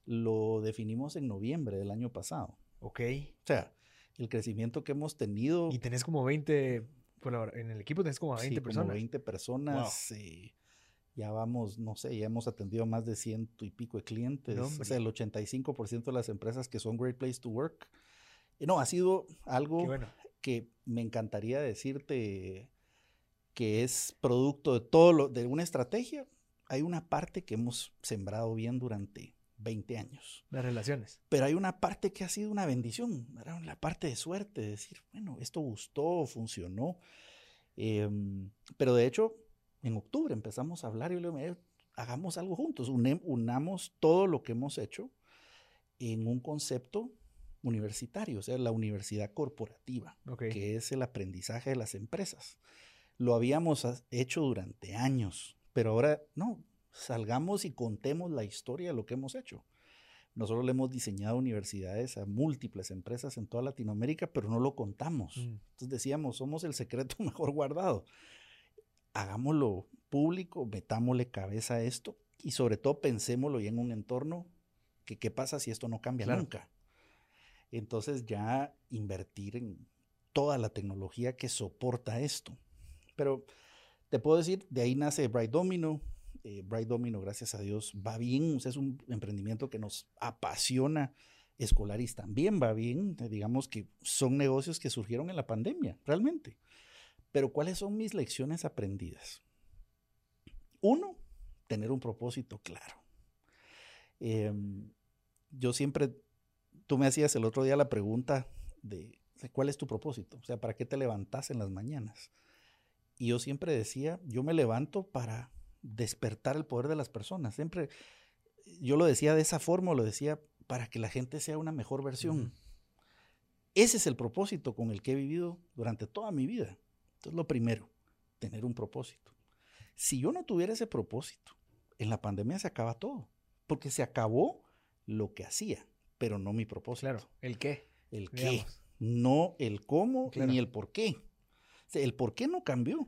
[SPEAKER 2] lo definimos en noviembre del año pasado.
[SPEAKER 1] Ok.
[SPEAKER 2] O sea, el crecimiento que hemos tenido.
[SPEAKER 1] Y tenés como 20 en el equipo tenés como 20 personas.
[SPEAKER 2] Como 20 personas. Eh, ya vamos, no sé, ya hemos atendido más de ciento y pico de clientes. o sea, el 85% de las empresas que son Great Place to Work. no, ha sido algo que me encantaría decirte que es producto de todo lo, de una estrategia. Hay una parte que hemos sembrado bien durante 20 años.
[SPEAKER 1] Las relaciones.
[SPEAKER 2] Pero hay una parte que ha sido una bendición, era la parte de suerte, de decir, bueno, esto gustó, funcionó. Em, pero de hecho, en octubre empezamos a hablar y le digo, hagamos algo juntos, unamos todo lo que hemos hecho en un concepto universitario, o sea, la universidad corporativa, que es el aprendizaje de las empresas. Lo habíamos hecho durante años, pero ahora no, salgamos y contemos la historia de lo que hemos hecho. Nosotros le hemos diseñado universidades a múltiples empresas en toda Latinoamérica, pero no lo contamos. Mm. Entonces decíamos, somos el secreto mejor guardado. Hagámoslo público, metámosle cabeza a esto y sobre todo pensémoslo ya en un entorno que qué pasa si esto no cambia nunca. Entonces ya invertir en toda la tecnología que soporta esto. Pero te puedo decir, de ahí nace Bright Domino. Eh, Bright Domino, gracias a Dios, va bien. es un emprendimiento que nos apasiona. Escolaris también va bien. Digamos que son negocios que surgieron en la pandemia, realmente. Pero ¿cuáles son mis lecciones aprendidas? Uno, tener un propósito claro. Em, yo siempre tú me hacías el otro día la pregunta de cuál es tu propósito, o sea, ¿para qué te levantas en las mañanas? Y yo siempre decía, yo me levanto para despertar el poder de las personas. Siempre, yo lo decía de esa forma, lo decía para que la gente sea una mejor versión. Ese es el propósito con el que he vivido durante toda mi vida. Entonces, lo primero, tener un propósito. Si yo no tuviera ese propósito, en la pandemia se acaba todo, porque se acabó lo que hacía pero no mi propósito.
[SPEAKER 1] Claro, ¿el qué?
[SPEAKER 2] El qué. No el cómo ni el por qué. el por qué no cambió,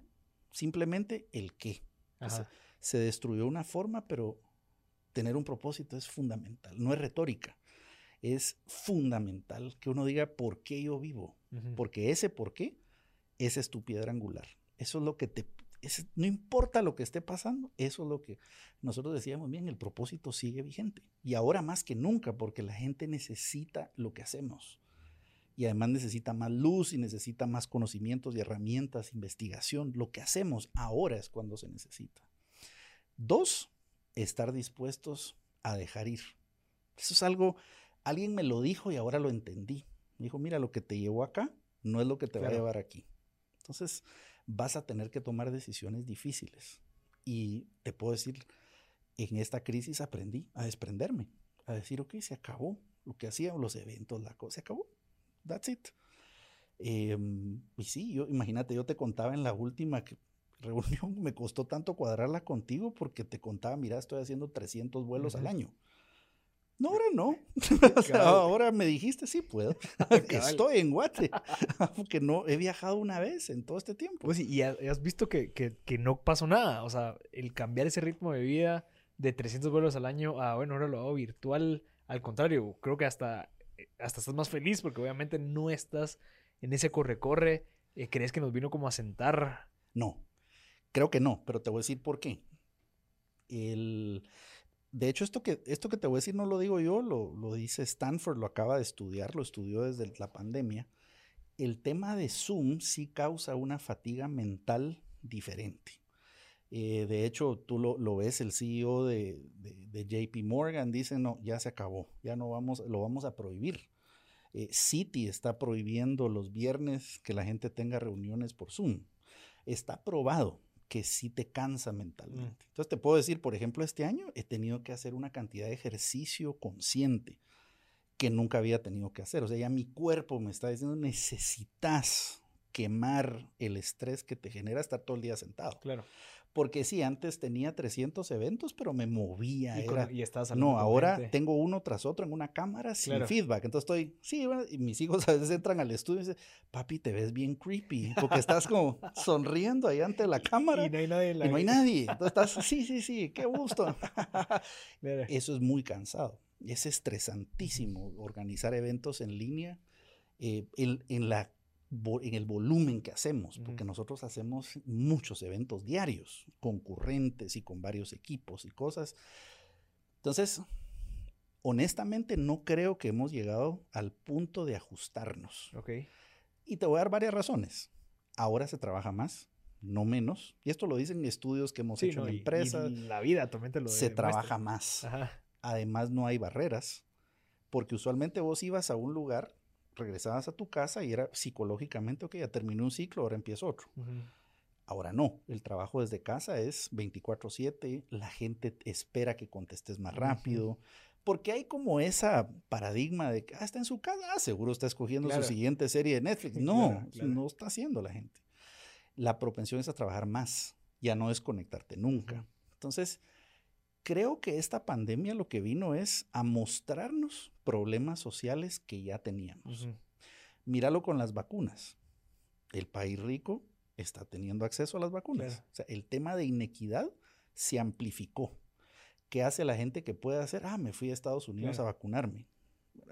[SPEAKER 2] simplemente el qué. Se destruyó una forma, pero tener un propósito es fundamental, no es retórica. Es fundamental que uno diga por qué yo vivo, porque ese por qué, esa es tu piedra angular. Eso es lo que te no importa lo que esté pasando, eso es lo que nosotros decíamos bien, el propósito sigue vigente. Y ahora más que nunca, porque la gente necesita lo que hacemos. Y además necesita más luz y necesita más conocimientos y herramientas, investigación. Lo que hacemos ahora es cuando se necesita. Dos, estar dispuestos a dejar ir. Eso es algo, alguien me lo dijo y ahora lo entendí. Me dijo, mira, lo que te llevó acá no es lo que te va a llevar aquí. Entonces, vas a tener que tomar decisiones difíciles. Y te puedo decir, en esta crisis aprendí a desprenderme, a decir, ok, se acabó lo que hacía, los eventos, la cosa, se acabó. That's it. Em, y sí, yo, imagínate, yo te contaba en la última reunión, me costó tanto cuadrarla contigo porque te contaba, mira, estoy haciendo 300 vuelos al año. No, ahora no. ahora me dijiste, sí puedo. Estoy en Guate. Porque no he viajado una vez en todo este tiempo.
[SPEAKER 1] Pues, y has visto que, no pasó nada. O sea, el cambiar ese ritmo de vida de 300 vuelos al año a, bueno, ahora lo hago virtual. Al contrario, creo que hasta, hasta estás más feliz porque obviamente no estás en ese corre-corre. Eh, ¿Crees que nos vino como a sentar?
[SPEAKER 2] No, creo que no, pero te voy a decir por qué. El de hecho, esto que, esto que te voy a decir no lo digo yo, lo, lo dice Stanford, lo acaba de estudiar, lo estudió desde la pandemia. El tema de Zoom sí causa una fatiga mental diferente. Eh, de hecho, tú lo, lo, ves, el CEO de, de, JP Morgan dice, no, ya se acabó, ya no vamos, lo vamos a prohibir. Eh, Citi está prohibiendo los viernes que la gente tenga reuniones por Zoom. Está probado que sí te cansa mentalmente. Mm. Entonces te puedo decir, por ejemplo, este año he tenido que hacer una cantidad de ejercicio consciente que nunca había tenido que hacer. O sea, ya mi cuerpo me está diciendo, necesitas quemar el estrés que te genera estar todo el día sentado.
[SPEAKER 1] Claro.
[SPEAKER 2] Porque sí, antes tenía 300 eventos, pero me movía.
[SPEAKER 1] Y,
[SPEAKER 2] era,
[SPEAKER 1] y estás
[SPEAKER 2] No, ahora tengo uno tras otro en una cámara sin feedback. Entonces estoy, sí, y mis hijos a veces entran al estudio y dicen, papi, te ves bien creepy, porque estás como sonriendo ahí ante la cámara.
[SPEAKER 1] Y no hay nadie.
[SPEAKER 2] y no hay nadie. Entonces estás, sí, sí, sí, qué gusto. Eso es muy cansado. Es estresantísimo organizar eventos en línea. Eh, en la en el volumen que hacemos, porque nosotros hacemos muchos eventos diarios, concurrentes y con varios equipos y cosas. Entonces, honestamente no creo que hemos llegado al punto de ajustarnos.
[SPEAKER 1] Okay.
[SPEAKER 2] Y te voy a dar varias razones. Ahora se trabaja más, no menos. Y esto lo dicen estudios que hemos hecho en empresas.
[SPEAKER 1] la vida también lo
[SPEAKER 2] Se trabaja más. Además, no hay barreras, porque usualmente vos ibas a un lugar, regresabas a tu casa y era psicológicamente, ok, ya terminé un ciclo, ahora empiezo otro. Ahora no, el trabajo desde casa es 24/7, la gente espera que contestes más rápido, porque hay como esa paradigma de que ah, está en su casa, ah, seguro está escogiendo su siguiente serie de Netflix. No, no está haciendo la gente. La propensión es a trabajar más, ya no es conectarte nunca. Entonces, creo que esta pandemia lo que vino es a mostrarnos problemas sociales que ya teníamos. Míralo con las vacunas. El país rico está teniendo acceso a las vacunas. O sea, el tema de inequidad se amplificó. ¿Qué hace la gente que puede hacer? Ah, me fui a Estados Unidos a vacunarme.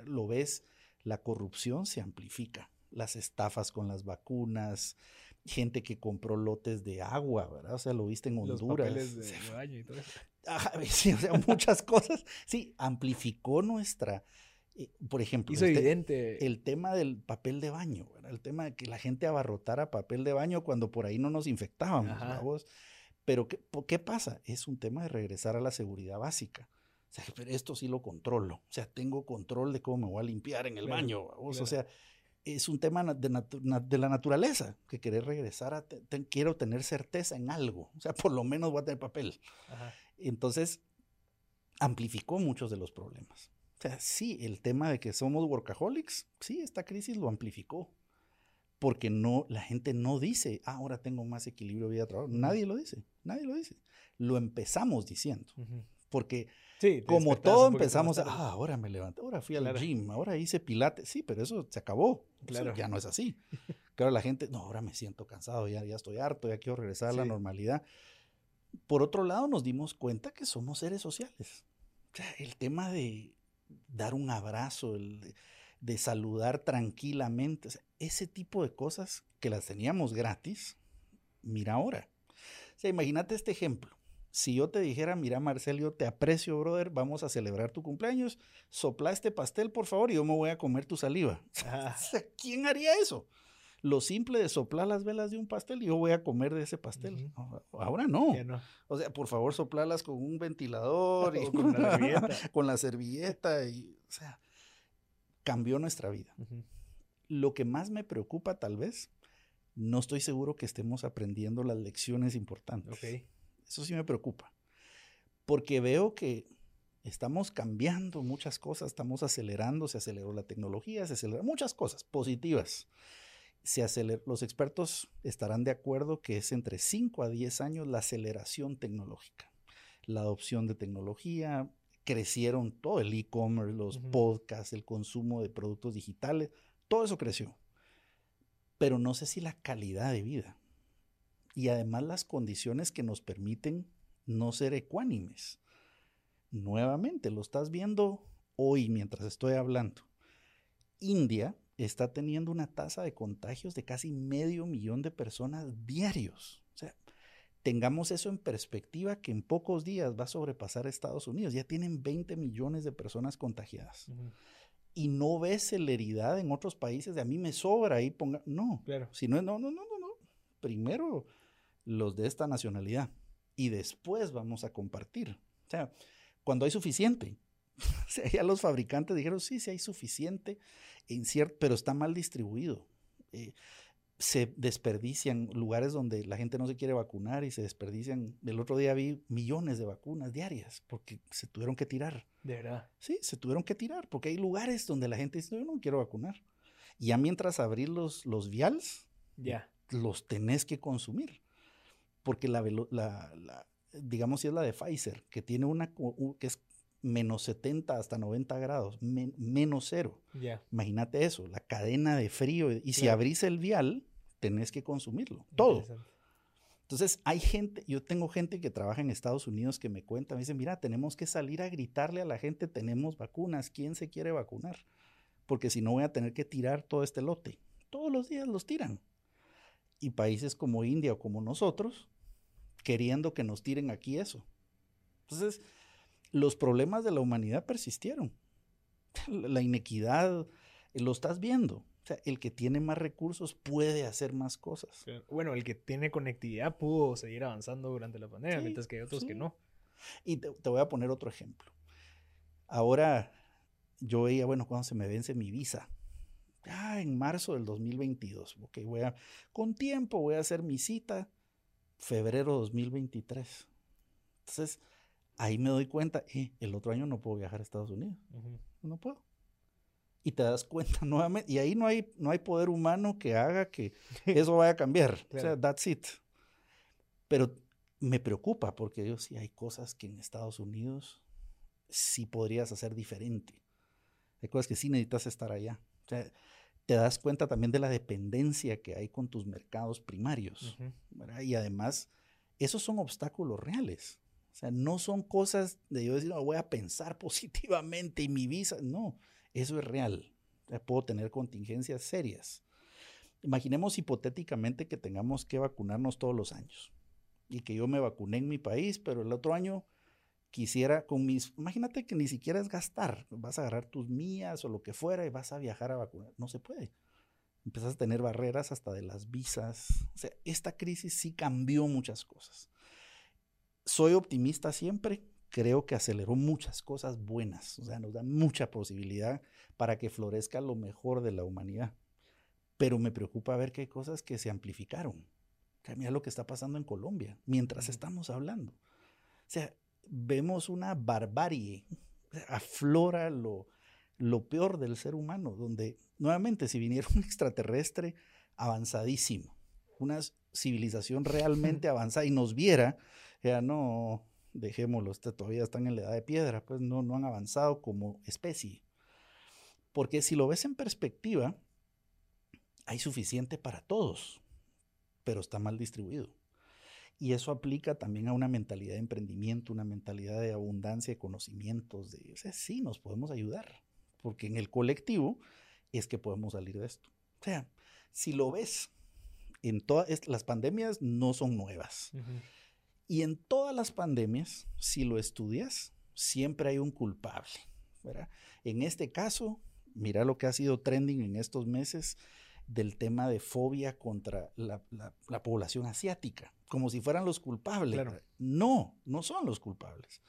[SPEAKER 2] Lo ves, la corrupción se amplifica. Las estafas con las vacunas, gente que compró lotes de agua, ¿verdad? O sea, lo viste en Honduras. Los de baño y todo eso. sí, o sea, muchas cosas. Sí, amplificó nuestra. Eh, por ejemplo,
[SPEAKER 1] Hizo este, evidente.
[SPEAKER 2] el tema del papel de baño, ¿verdad? el tema de que la gente abarrotara papel de baño cuando por ahí no nos infectábamos. Pero ¿qué, ¿qué pasa? Es un tema de regresar a la seguridad básica. O sea, pero esto sí lo controlo. O sea, tengo control de cómo me voy a limpiar en el baño. O sea, es un tema de, de, la naturaleza, que querer regresar a, quiero tener certeza en algo, o sea, por lo menos voy a tener papel. Entonces, amplificó muchos de los problemas. O sea, sí, el tema de que somos workaholics, sí, esta crisis lo amplificó. Porque no, la gente no dice, ah, ahora tengo más equilibrio vida-trabajo. Nadie lo dice, nadie lo dice. Lo empezamos diciendo. Porque como todo empezamos a, ah, ahora me levanté, ahora fui al gym, ahora hice pilates. Sí, pero eso se acabó. Claro. ya no es así. claro, la gente, no, ahora me siento cansado, ya, ya estoy harto, ya quiero regresar a la normalidad. Por otro lado, nos dimos cuenta que somos seres sociales. O sea, el tema de dar un abrazo, el de, saludar tranquilamente, ese tipo de cosas que las teníamos gratis, mira ahora. O sea, imagínate este ejemplo si yo te dijera, mira Marcelio, te aprecio, brother, vamos a celebrar tu cumpleaños, sopla este pastel, por favor, y yo me voy a comer tu saliva. Ah. ¿Quién haría eso? Lo simple de soplar las velas de un pastel y yo voy a comer de ese pastel. Ahora no. O sea, por favor, soplalas con un ventilador y con, la servilleta. con la servilleta. Y, o sea, cambió nuestra vida. Lo que más me preocupa, tal vez, no estoy seguro que estemos aprendiendo las lecciones importantes. Okay. Eso sí me preocupa. Porque veo que estamos cambiando muchas cosas, estamos acelerando, se aceleró la tecnología, se aceleró muchas cosas positivas. Se los expertos estarán de acuerdo que es entre 5 a 10 años la aceleración tecnológica. La adopción de tecnología, crecieron todo el e-commerce, los podcasts, el consumo de productos digitales, todo eso creció. Pero no sé si la calidad de vida y además las condiciones que nos permiten no ser ecuánimes. Nuevamente, lo estás viendo hoy mientras estoy hablando. India está teniendo una tasa de contagios de casi medio millón de personas diarios. O sea, tengamos eso en perspectiva que en pocos días va a sobrepasar a Estados Unidos. Ya tienen 20 millones de personas contagiadas. Y no ves celeridad en otros países de a mí me sobra ahí ponga. No, claro. Si no, no, no, no, no. Primero los de esta nacionalidad y después vamos a compartir. O sea, cuando hay suficiente. O sea, ya los fabricantes dijeron, sí, sí hay suficiente, en cierto, pero está mal distribuido. Eh, se desperdician lugares donde la gente no se quiere vacunar y se desperdician. El otro día vi millones de vacunas diarias porque se tuvieron que tirar.
[SPEAKER 1] De verdad.
[SPEAKER 2] Sí, se tuvieron que tirar porque hay lugares donde la gente dice, yo no quiero vacunar. Y ya mientras abrir los, los vials, ya. los tenés que consumir porque la, la, digamos si es la de Pfizer, que tiene una que es menos 70 hasta 90 grados, menos cero. Imagínate eso, la cadena de frío. Y si abrís el vial, tenés que consumirlo, todo. Entonces, hay gente, yo tengo gente que trabaja en Estados Unidos que me cuenta, me dice, mira, tenemos que salir a gritarle a la gente, tenemos vacunas, ¿quién se quiere vacunar? Porque si no voy a tener que tirar todo este lote. Todos los días los tiran. Y países como India o como nosotros, queriendo que nos tiren aquí eso. Entonces, los problemas de la humanidad persistieron. La inequidad, lo estás viendo. O sea, el que tiene más recursos puede hacer más cosas.
[SPEAKER 1] Bueno, el que tiene conectividad pudo seguir avanzando durante la pandemia, mientras que hay otros que no.
[SPEAKER 2] Y te, voy a poner otro ejemplo. Ahora yo veía, bueno, cuando se me vence mi visa? Ah, en marzo del 2022. Ok, voy a, con tiempo voy a hacer mi cita, febrero 2023. Entonces, ahí me doy cuenta, eh, el otro año no puedo viajar a Estados Unidos. No puedo. Y te das cuenta nuevamente, y ahí no hay, no hay poder humano que haga que eso vaya a cambiar. O sea, that's it. Pero me preocupa porque yo sí hay cosas que en Estados Unidos sí podrías hacer diferente. Hay cosas que sí necesitas estar allá. O sea, te das cuenta también de la dependencia que hay con tus mercados primarios. Y además, esos son obstáculos reales. O sea, no son cosas de yo decir, no, voy a pensar positivamente y mi visa. No, eso es real. puedo tener contingencias serias. Imaginemos hipotéticamente que tengamos que vacunarnos todos los años y que yo me vacuné en mi país, pero el otro año quisiera con mis, imagínate que ni siquiera es gastar, vas a agarrar tus mías o lo que fuera y vas a viajar a vacunar, no se puede. Empiezas a tener barreras hasta de las visas. O sea, esta crisis sí cambió muchas cosas. Soy optimista siempre, creo que aceleró muchas cosas buenas, o sea, nos da mucha posibilidad para que florezca lo mejor de la humanidad. Pero me preocupa ver que hay cosas que se amplificaron. Mira lo que está pasando en Colombia mientras estamos hablando. O sea, vemos una barbarie, aflora lo, lo peor del ser humano, donde nuevamente si viniera un extraterrestre avanzadísimo, una civilización realmente avanzada y nos viera, ya no, dejémoslo, todavía están en la edad de piedra, pues no, no han avanzado como especie. Porque si lo ves en perspectiva, hay suficiente para todos, pero está mal distribuido. Y eso aplica también a una mentalidad de emprendimiento, una mentalidad de abundancia de conocimientos. De, o sea, sí, nos podemos ayudar, porque en el colectivo es que podemos salir de esto. O sea, si lo ves, en todas las pandemias no son nuevas. Y en todas las pandemias, si lo estudias, siempre hay un culpable. En este caso, mira lo que ha sido trending en estos meses del tema de fobia contra la, población asiática, como si fueran los culpables. No, no son los culpables.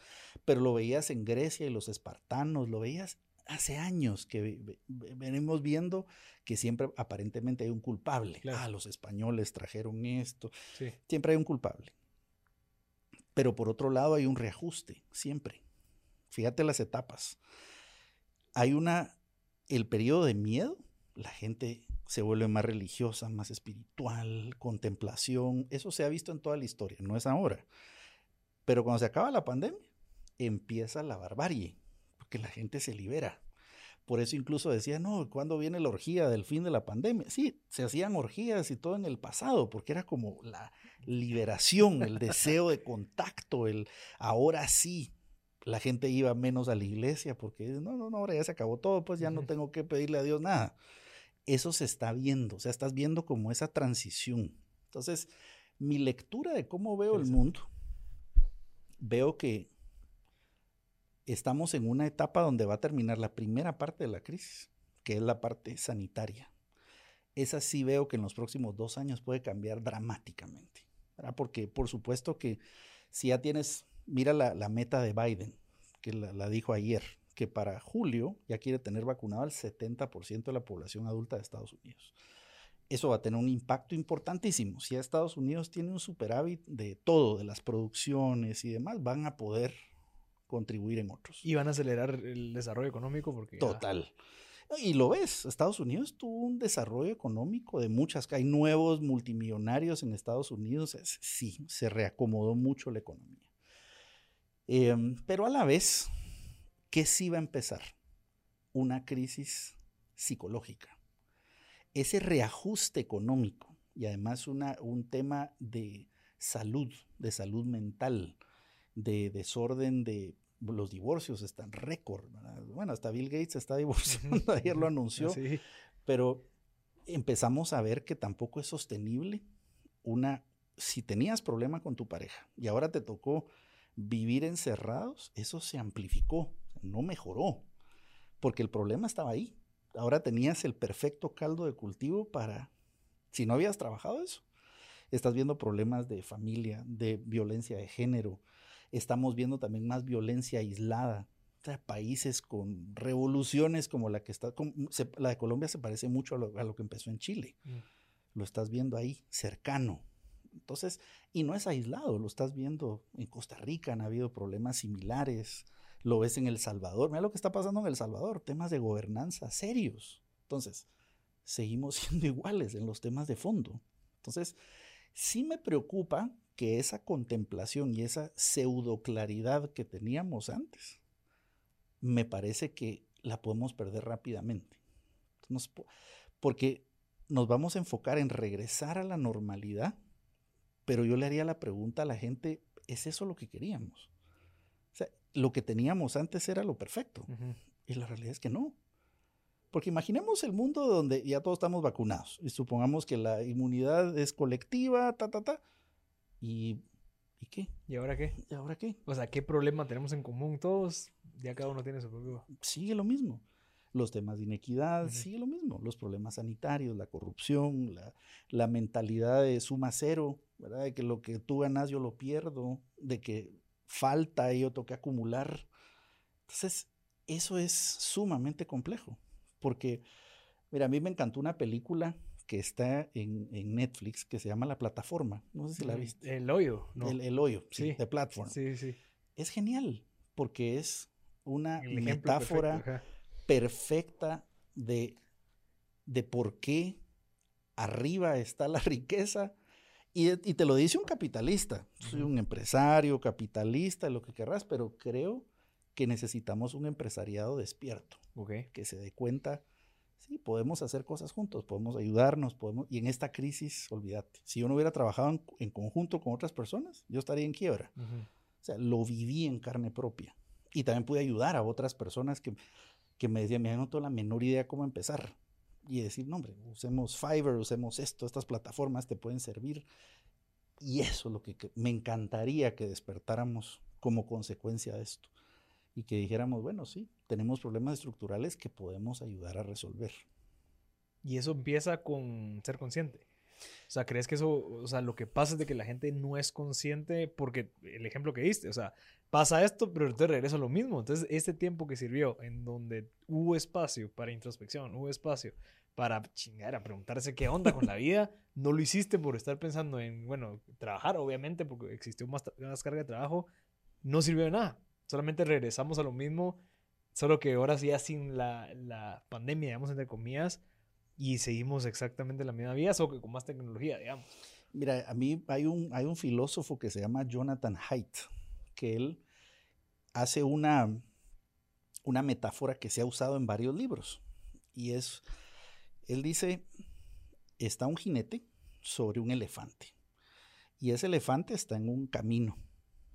[SPEAKER 2] Pero lo veías en Grecia y los espartanos, lo veías hace años que venimos viendo que siempre aparentemente hay un culpable. Ah, los españoles trajeron esto. Siempre hay un culpable. Pero por otro lado hay un reajuste, siempre. Fíjate las etapas. Hay una, el periodo de miedo, la gente se vuelve más religiosa, más espiritual, contemplación. Eso se ha visto en toda la historia, no es ahora. Pero cuando se acaba la pandemia, empieza la barbarie, porque la gente se libera. Por eso incluso decía, no, ¿cuándo viene la orgía del fin de la pandemia? Sí, se hacían orgías y todo en el pasado, porque era como la liberación, el deseo de contacto, el ahora sí. La gente iba menos a la iglesia porque, no, no, no, ahora ya se acabó todo, pues ya no tengo que pedirle a Dios nada eso se está viendo, o sea, estás viendo como esa transición. Entonces, mi lectura de cómo veo el mundo, veo que estamos en una etapa donde va a terminar la primera parte de la crisis, que es la parte sanitaria. Esa sí veo que en los próximos dos años puede cambiar dramáticamente, porque por supuesto que si ya tienes, mira la, meta de Biden, que la dijo ayer, que para julio ya quiere tener vacunado al 70% de la población adulta de Estados Unidos. Eso va a tener un impacto importantísimo. Si Estados Unidos tiene un superávit de todo, de las producciones y demás, van a poder contribuir en otros.
[SPEAKER 1] Y van a acelerar el desarrollo económico porque...
[SPEAKER 2] Total. Y lo ves, Estados Unidos tuvo un desarrollo económico de muchas, hay nuevos multimillonarios en Estados Unidos, sí, se reacomodó mucho la economía. Em, pero a la vez, ¿Qué sí va a empezar? Una crisis psicológica. Ese reajuste económico y además una, un tema de salud, de salud mental, de desorden de los divorcios están récord. Bueno, hasta Bill Gates está divorciando, ayer lo anunció, pero empezamos a ver que tampoco es sostenible una, si tenías problema con tu pareja y ahora te tocó vivir encerrados, eso se amplificó no mejoró, porque el problema estaba ahí. Ahora tenías el perfecto caldo de cultivo para, si no habías trabajado eso, estás viendo problemas de familia, de violencia de género, estamos viendo también más violencia aislada. países con revoluciones como la que está, la de Colombia se parece mucho a lo, que empezó en Chile. Mm. Lo estás viendo ahí, cercano. Entonces, y no es aislado, lo estás viendo en Costa Rica, han habido problemas similares, lo ves en El Salvador, mira lo que está pasando en El Salvador, temas de gobernanza serios. Entonces, seguimos siendo iguales en los temas de fondo. Entonces, sí me preocupa que esa contemplación y esa pseudo claridad que teníamos antes, me parece que la podemos perder rápidamente. porque nos vamos a enfocar en regresar a la normalidad, pero yo le haría la pregunta a la gente, ¿es eso lo que queríamos? Lo que teníamos antes era lo perfecto. Y la realidad es que no. Porque imaginemos el mundo donde ya todos estamos vacunados y supongamos que la inmunidad es colectiva, ta, ta, ta. ¿Y, ¿y qué?
[SPEAKER 1] ¿Y ahora qué?
[SPEAKER 2] ¿Y ahora qué?
[SPEAKER 1] O sea, ¿qué problema tenemos en común todos? Ya cada uno tiene su propio.
[SPEAKER 2] Sigue lo mismo. Los temas de inequidad, sigue lo mismo. Los problemas sanitarios, la corrupción, la, la mentalidad de suma cero, ¿verdad? De que lo que tú ganas yo lo pierdo, de que falta y yo tengo que acumular. Entonces, eso es sumamente complejo. Porque, mira, a mí me encantó una película que está en, Netflix que se llama La Plataforma. No sé si la viste.
[SPEAKER 1] El hoyo, ¿no?
[SPEAKER 2] El, hoyo, sí, de Platform.
[SPEAKER 1] Sí, sí.
[SPEAKER 2] Es genial porque es una metáfora perfecta de, de por qué arriba está la riqueza. Y, y, te lo dice un capitalista. Soy un empresario, capitalista, lo que querrás, pero creo que necesitamos un empresariado despierto. Que se dé cuenta Sí, podemos hacer cosas juntos, podemos ayudarnos, podemos... Y en esta crisis, olvídate, si yo no hubiera trabajado en, conjunto con otras personas, yo estaría en quiebra. O sea, lo viví en carne propia. Y también pude ayudar a otras personas que, que me decían, mira, no tengo la menor idea cómo empezar. Y decir, no, hombre, usemos Fiverr, usemos esto, estas plataformas te pueden servir. Y eso es lo que me encantaría que despertáramos como consecuencia de esto y que dijéramos, bueno, sí, tenemos problemas estructurales que podemos ayudar a resolver.
[SPEAKER 1] Y eso empieza con ser consciente. O sea, ¿crees que eso, o sea, lo que pasa es de que la gente no es consciente porque el ejemplo que diste, o sea, pasa esto, pero te regresa lo mismo. Entonces, este tiempo que sirvió en donde hubo espacio para introspección, hubo espacio para chingar, a preguntarse qué onda con la vida, no lo hiciste por estar pensando en, bueno, trabajar, obviamente, porque existió más, más carga de trabajo, no sirvió de nada. Solamente regresamos a lo mismo, solo que ahora ya sin la, la pandemia, digamos, entre comillas, y seguimos exactamente la misma vía, solo que con más tecnología, digamos.
[SPEAKER 2] Mira, a mí hay un, filósofo que se llama Jonathan Haidt, que él hace una, una metáfora que se ha usado en varios libros. Y es, él dice, está un jinete sobre un elefante. Y ese elefante está en un camino.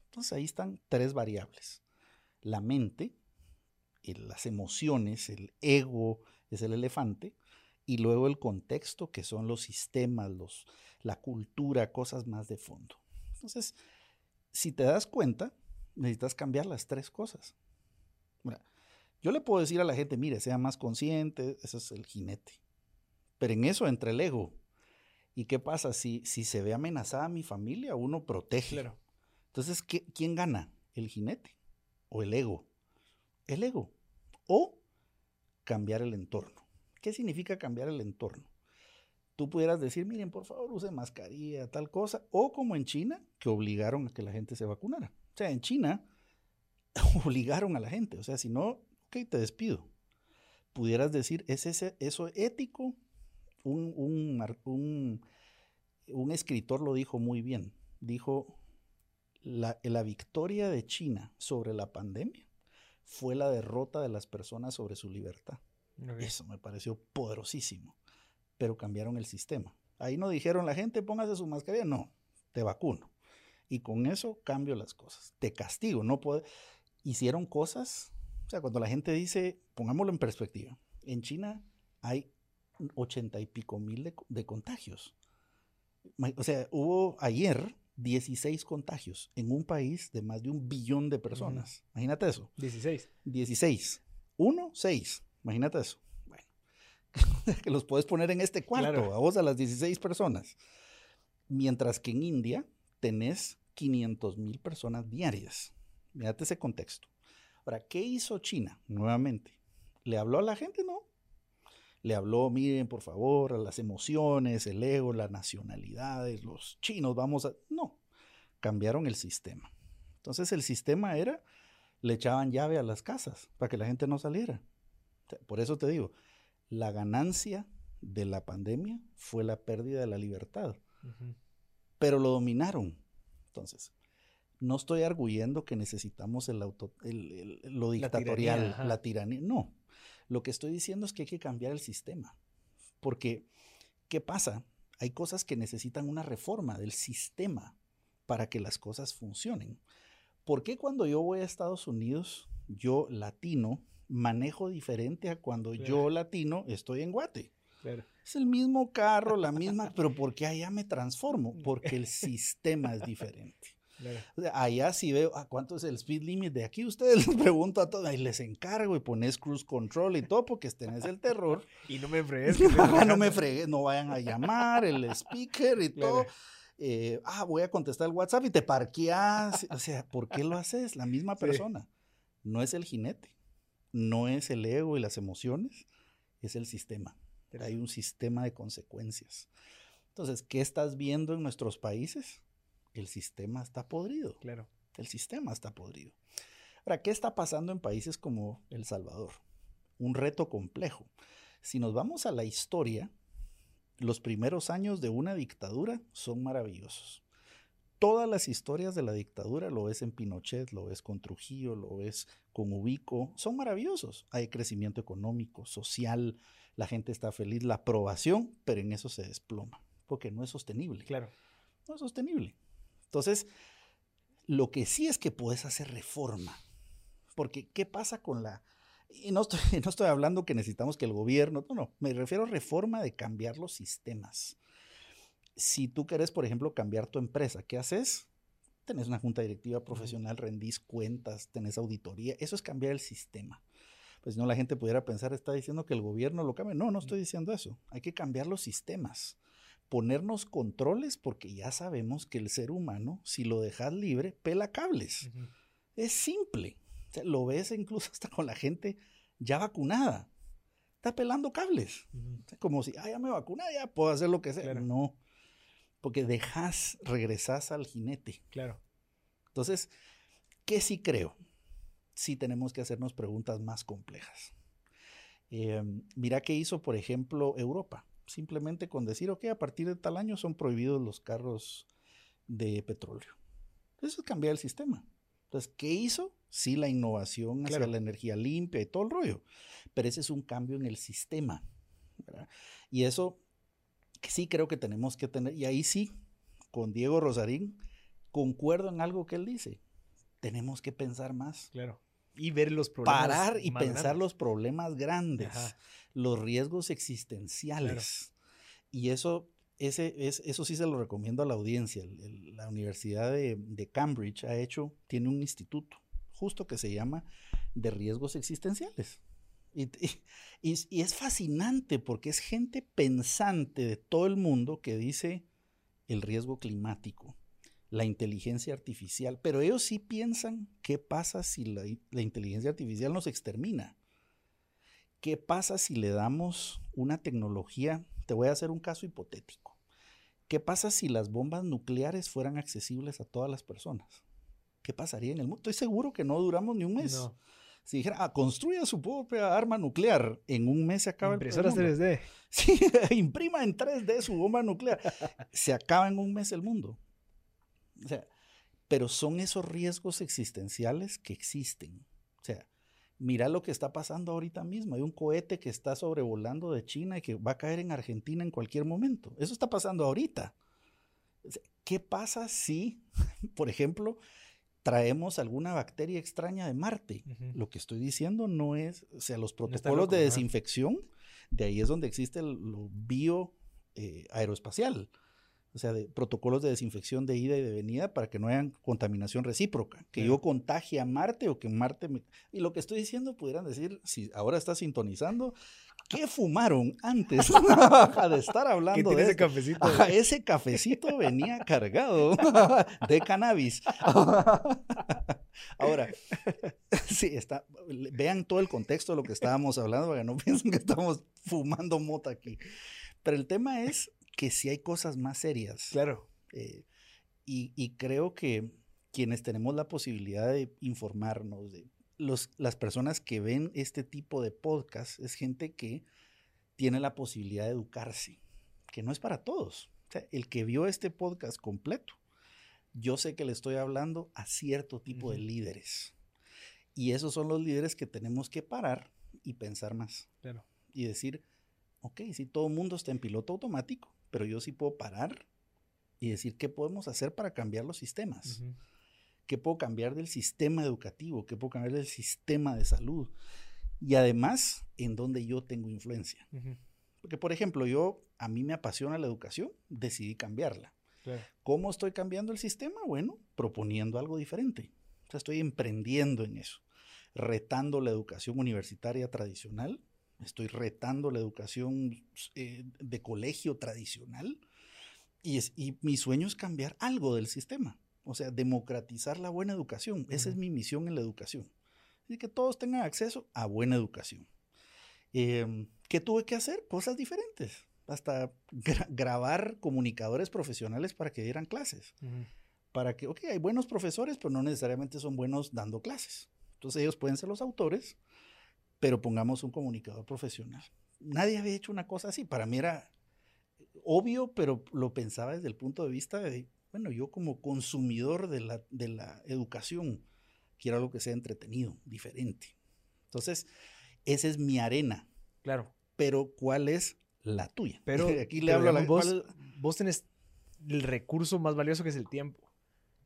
[SPEAKER 2] Entonces ahí están tres variables. La mente, las emociones, el ego es el elefante, y luego el contexto, que son los sistemas, los, la cultura, cosas más de fondo. Entonces, si te das cuenta, necesitas cambiar las tres cosas. yo le puedo decir a la gente, mire, sea más consciente, ese es el jinete. Pero en eso entra el ego. ¿Y qué pasa? Si, si se ve amenazada mi familia, uno protege. Claro. Entonces, ¿quién gana? ¿El jinete o el ego? El ego. O cambiar el entorno. ¿Qué significa cambiar el entorno? Tú pudieras decir, miren, por favor, use mascarilla, tal cosa. O como en China, que obligaron a que la gente se vacunara. O sea, en China obligaron a la gente. O sea, si no, ok, te despido. Pudieras decir, ¿es ese, eso ético? Un, un, un escritor lo dijo muy bien. Dijo, la, la, victoria de China sobre la pandemia fue la derrota de las personas sobre su libertad. Eso me pareció poderosísimo, pero cambiaron el sistema. Ahí no dijeron la gente póngase su mascarilla, no, te vacuno. Y con eso cambio las cosas. Te castigo, no puede. Hicieron cosas, o sea, cuando la gente dice, pongámoslo en perspectiva, en China hay ochenta y pico mil de, de contagios. O sea, hubo ayer 16 contagios en un país de más de un billón de personas. Imagínate eso.
[SPEAKER 1] 16.
[SPEAKER 2] 16. Uno, seis. Imagínate eso. Bueno, que los puedes poner en este cuarto, a vos, a las 16 personas. Mientras que en India tenés 500 mil personas diarias. Mírate ese contexto. Ahora, ¿qué hizo China nuevamente? ¿Le habló a la gente? No. Le habló, miren, por favor, a las emociones, el ego, las nacionalidades, los chinos, vamos a... No, cambiaron el sistema. Entonces el sistema era, le echaban llave a las casas para que la gente no saliera. Por eso te digo, la ganancia de la pandemia fue la pérdida de la libertad. Pero lo dominaron. Entonces, no estoy arguyendo que necesitamos el auto, lo dictatorial, la tiranía, No. Lo que estoy diciendo es que hay que cambiar el sistema. Porque, ¿qué pasa? Hay cosas que necesitan una reforma del sistema para que las cosas funcionen. ¿Por qué cuando yo voy a Estados Unidos, yo latino, manejo diferente a cuando yo latino estoy en Guate? Es el mismo carro, la misma, pero ¿por qué allá me transformo? Porque el sistema es diferente. allá sí veo, ¿a cuánto es el speed limit de aquí? Ustedes les pregunto a todos, y les encargo y pones cruise control y todo porque tenés el terror.
[SPEAKER 1] y no me fregues.
[SPEAKER 2] no me fregues, no vayan a llamar, el speaker y todo. Eh, ah, voy a contestar el WhatsApp y te parqueas. O sea, ¿por qué lo haces? La misma persona. No es el jinete, no es el ego y las emociones, es el sistema. Hay un sistema de consecuencias. Entonces, ¿qué estás viendo en nuestros países? El sistema está podrido.
[SPEAKER 1] Claro.
[SPEAKER 2] El sistema está podrido. Ahora, ¿qué está pasando en países como El Salvador? Un reto complejo. Si nos vamos a la historia, los primeros años de una dictadura son maravillosos. Todas las historias de la dictadura, lo ves en Pinochet, lo ves con Trujillo, lo ves con Ubico, son maravillosos. Hay crecimiento económico, social, la gente está feliz, la aprobación, pero en eso se desploma, porque no es sostenible.
[SPEAKER 1] Claro.
[SPEAKER 2] No es sostenible. Entonces, lo que sí es que puedes hacer reforma, porque ¿qué pasa con la... Y no estoy, no estoy hablando que necesitamos que el gobierno, no, no, me refiero a reforma de cambiar los sistemas. Si tú quieres, por ejemplo, cambiar tu empresa, ¿qué haces? Tenés una junta directiva profesional, rendís cuentas, tenés auditoría, eso es cambiar el sistema pues no la gente pudiera pensar, está diciendo que el gobierno lo cambie. No, no estoy diciendo eso. Hay que cambiar los sistemas, ponernos controles porque ya sabemos que el ser humano, si lo dejas libre, pela cables. Es simple. lo ves incluso hasta con la gente ya vacunada. Está pelando cables. como si, ah, ya me vacuné, ya puedo hacer lo que sea. No, porque dejas, regresas al jinete.
[SPEAKER 1] Claro.
[SPEAKER 2] Entonces, ¿qué sí creo? sí tenemos que hacernos preguntas más complejas. Em, mira qué hizo, por ejemplo, Europa. Simplemente con decir, ok, a partir de tal año son prohibidos los carros de petróleo. Eso es cambiar el sistema. Entonces, ¿qué hizo? Sí, la innovación hacia la energía limpia y todo el rollo. Pero ese es un cambio en el sistema. Y eso sí creo que tenemos que tener. Y ahí sí, con Diego Rosarín, concuerdo en algo que él dice tenemos que pensar más.
[SPEAKER 1] Claro. Y ver los problemas.
[SPEAKER 2] Parar y pensar los problemas grandes, los riesgos existenciales. Y eso, ese, es, eso sí se lo recomiendo a la audiencia. la Universidad de, Cambridge ha hecho, tiene un instituto justo que se llama de riesgos existenciales. Y, es fascinante porque es gente pensante de todo el mundo que dice el riesgo climático, la inteligencia artificial, pero ellos sí piensan qué pasa si la, inteligencia artificial nos extermina. ¿Qué pasa si le damos una tecnología? Te voy a hacer un caso hipotético. ¿Qué pasa si las bombas nucleares fueran accesibles a todas las personas? ¿Qué pasaría en el mundo? Estoy seguro que no duramos ni un mes. Si dijera, ah, construya su propia arma nuclear, en un mes se acaba
[SPEAKER 1] Impresoras el mundo. 3D.
[SPEAKER 2] Sí, imprima en 3D su bomba nuclear. se acaba en un mes el mundo. O sea, pero son esos riesgos existenciales que existen. O sea, mira lo que está pasando ahorita mismo. Hay un cohete que está sobrevolando de China y que va a caer en Argentina en cualquier momento. Eso está pasando ahorita. ¿Qué pasa si, por ejemplo, traemos alguna bacteria extraña de Marte? Lo que estoy diciendo no es, o sea, los protocolos de desinfección, de ahí es donde existe el, lo bio eh, aeroespacial o sea, de protocolos de desinfección de ida y de venida para que no haya contaminación recíproca, que yo contagie a Marte o que Marte me... Y lo que estoy diciendo, pudieran decir, si ahora está sintonizando, ¿qué fumaron antes de estar hablando de
[SPEAKER 1] ese cafecito?
[SPEAKER 2] ese cafecito venía cargado de cannabis. Ahora, sí, está, vean todo el contexto de lo que estábamos hablando, para que no piensen que estamos fumando mota aquí. Pero el tema es que si hay cosas más serias.
[SPEAKER 1] Claro.
[SPEAKER 2] Eh, y, y, creo que quienes tenemos la posibilidad de informarnos, de los, las personas que ven este tipo de podcast, es gente que tiene la posibilidad de educarse, que no es para todos. O sea, el que vio este podcast completo yo sé que le estoy hablando a cierto tipo de líderes. Y esos son los líderes que tenemos que parar y pensar más. Y decir, ok, si todo el mundo está en piloto automático, pero yo sí puedo parar y decir qué podemos hacer para cambiar los sistemas. ¿Qué puedo cambiar del sistema educativo? ¿Qué puedo cambiar del sistema de salud? Y además, en donde yo tengo influencia. Porque, por ejemplo, yo, a mí me apasiona la educación, decidí cambiarla. ¿Cómo estoy cambiando el sistema? Bueno, proponiendo algo diferente. O sea, estoy emprendiendo en eso, retando la educación universitaria tradicional, estoy retando la educación eh, de colegio tradicional y, es, y mi sueño es cambiar algo del sistema, o sea, democratizar la buena educación. Esa es mi misión en la educación. Y que todos tengan acceso a buena educación. Em, ¿Qué tuve que hacer? Cosas diferentes hasta grabar comunicadores profesionales para que dieran clases. Para que, ok, hay buenos profesores, pero no necesariamente son buenos dando clases. Entonces ellos pueden ser los autores, pero pongamos un comunicador profesional. Nadie había hecho una cosa así. Para mí era obvio, pero lo pensaba desde el punto de vista de, bueno, yo como consumidor de la, de la educación, quiero algo que sea entretenido, diferente. Entonces, esa es mi arena.
[SPEAKER 1] Claro.
[SPEAKER 2] Pero, ¿cuál es la tuya.
[SPEAKER 1] Pero aquí le hablo a la vos, vos tenés el recurso más valioso que es el tiempo.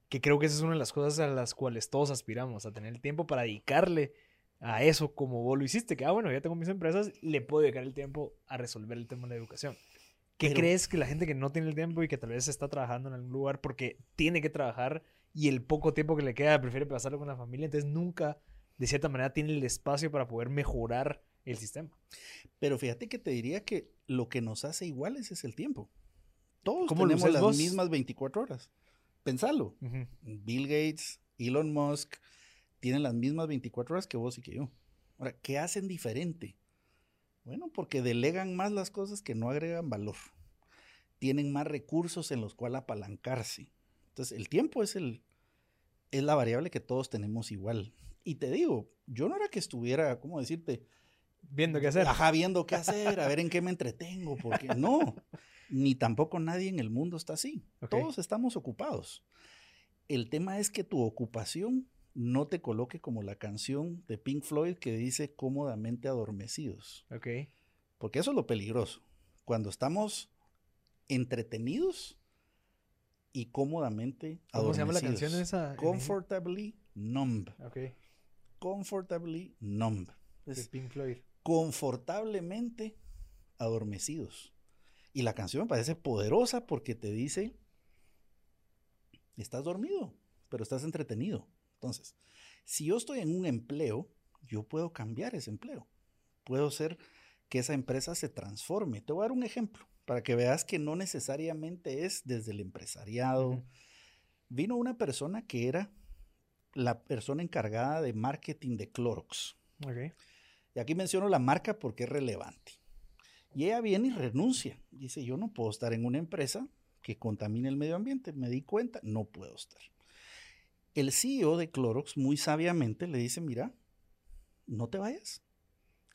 [SPEAKER 1] Que creo que esa es una de las cosas a las cuales todos aspiramos, a tener el tiempo para dedicarle a eso como vos lo hiciste, que ah, bueno, ya tengo mis empresas, le puedo dedicar el tiempo a resolver el tema de la educación. ¿Qué crees que la gente que no tiene el tiempo y que tal vez está trabajando en algún lugar porque tiene que trabajar y el poco tiempo que le queda prefiere pasarlo con la familia, entonces nunca, de cierta manera, tiene el espacio para poder mejorar el sistema?
[SPEAKER 2] Pero fíjate que te diría que lo que nos hace iguales es el tiempo. Todos tenemos las mismas 24 horas. Pensalo. Bill Gates, Elon Musk, tienen las mismas 24 horas que vos y que yo. Ahora, ¿qué hacen diferente? Bueno, porque delegan más las cosas que no agregan valor. Tienen más recursos en los cuales apalancarse. Entonces, el tiempo es, el, es la variable que todos tenemos igual. Y te digo, yo no era que estuviera, ¿cómo decirte?
[SPEAKER 1] Viendo qué hacer.
[SPEAKER 2] Ajá, viendo qué hacer, a ver en qué me entretengo, porque no, ni tampoco nadie en el mundo está así. Todos estamos ocupados. El tema es que tu ocupación no te coloque como la canción de Pink Floyd que dice cómodamente adormecidos.
[SPEAKER 1] Ok.
[SPEAKER 2] Porque eso es lo peligroso. Cuando estamos entretenidos y cómodamente
[SPEAKER 1] ¿Cómo se llama la canción esa?
[SPEAKER 2] Comfortably numb.
[SPEAKER 1] Ok.
[SPEAKER 2] Comfortably numb.
[SPEAKER 1] de Pink Floyd
[SPEAKER 2] confortablemente adormecidos. Y la canción me parece poderosa porque te dice, estás dormido, pero estás entretenido. Entonces, si yo estoy en un empleo, yo puedo cambiar ese empleo. Puedo hacer que esa empresa se transforme. Te voy a dar un ejemplo para que veas que no necesariamente es desde el empresariado. Vino una persona que era la persona encargada de marketing de Clorox.
[SPEAKER 1] Okay.
[SPEAKER 2] Y aquí menciono la marca porque es relevante. Y ella viene y renuncia. Dice, yo no puedo estar en una empresa que contamine el medio ambiente. Me di cuenta, no puedo estar. El CEO de Clorox muy sabiamente le dice, mira, no te vayas.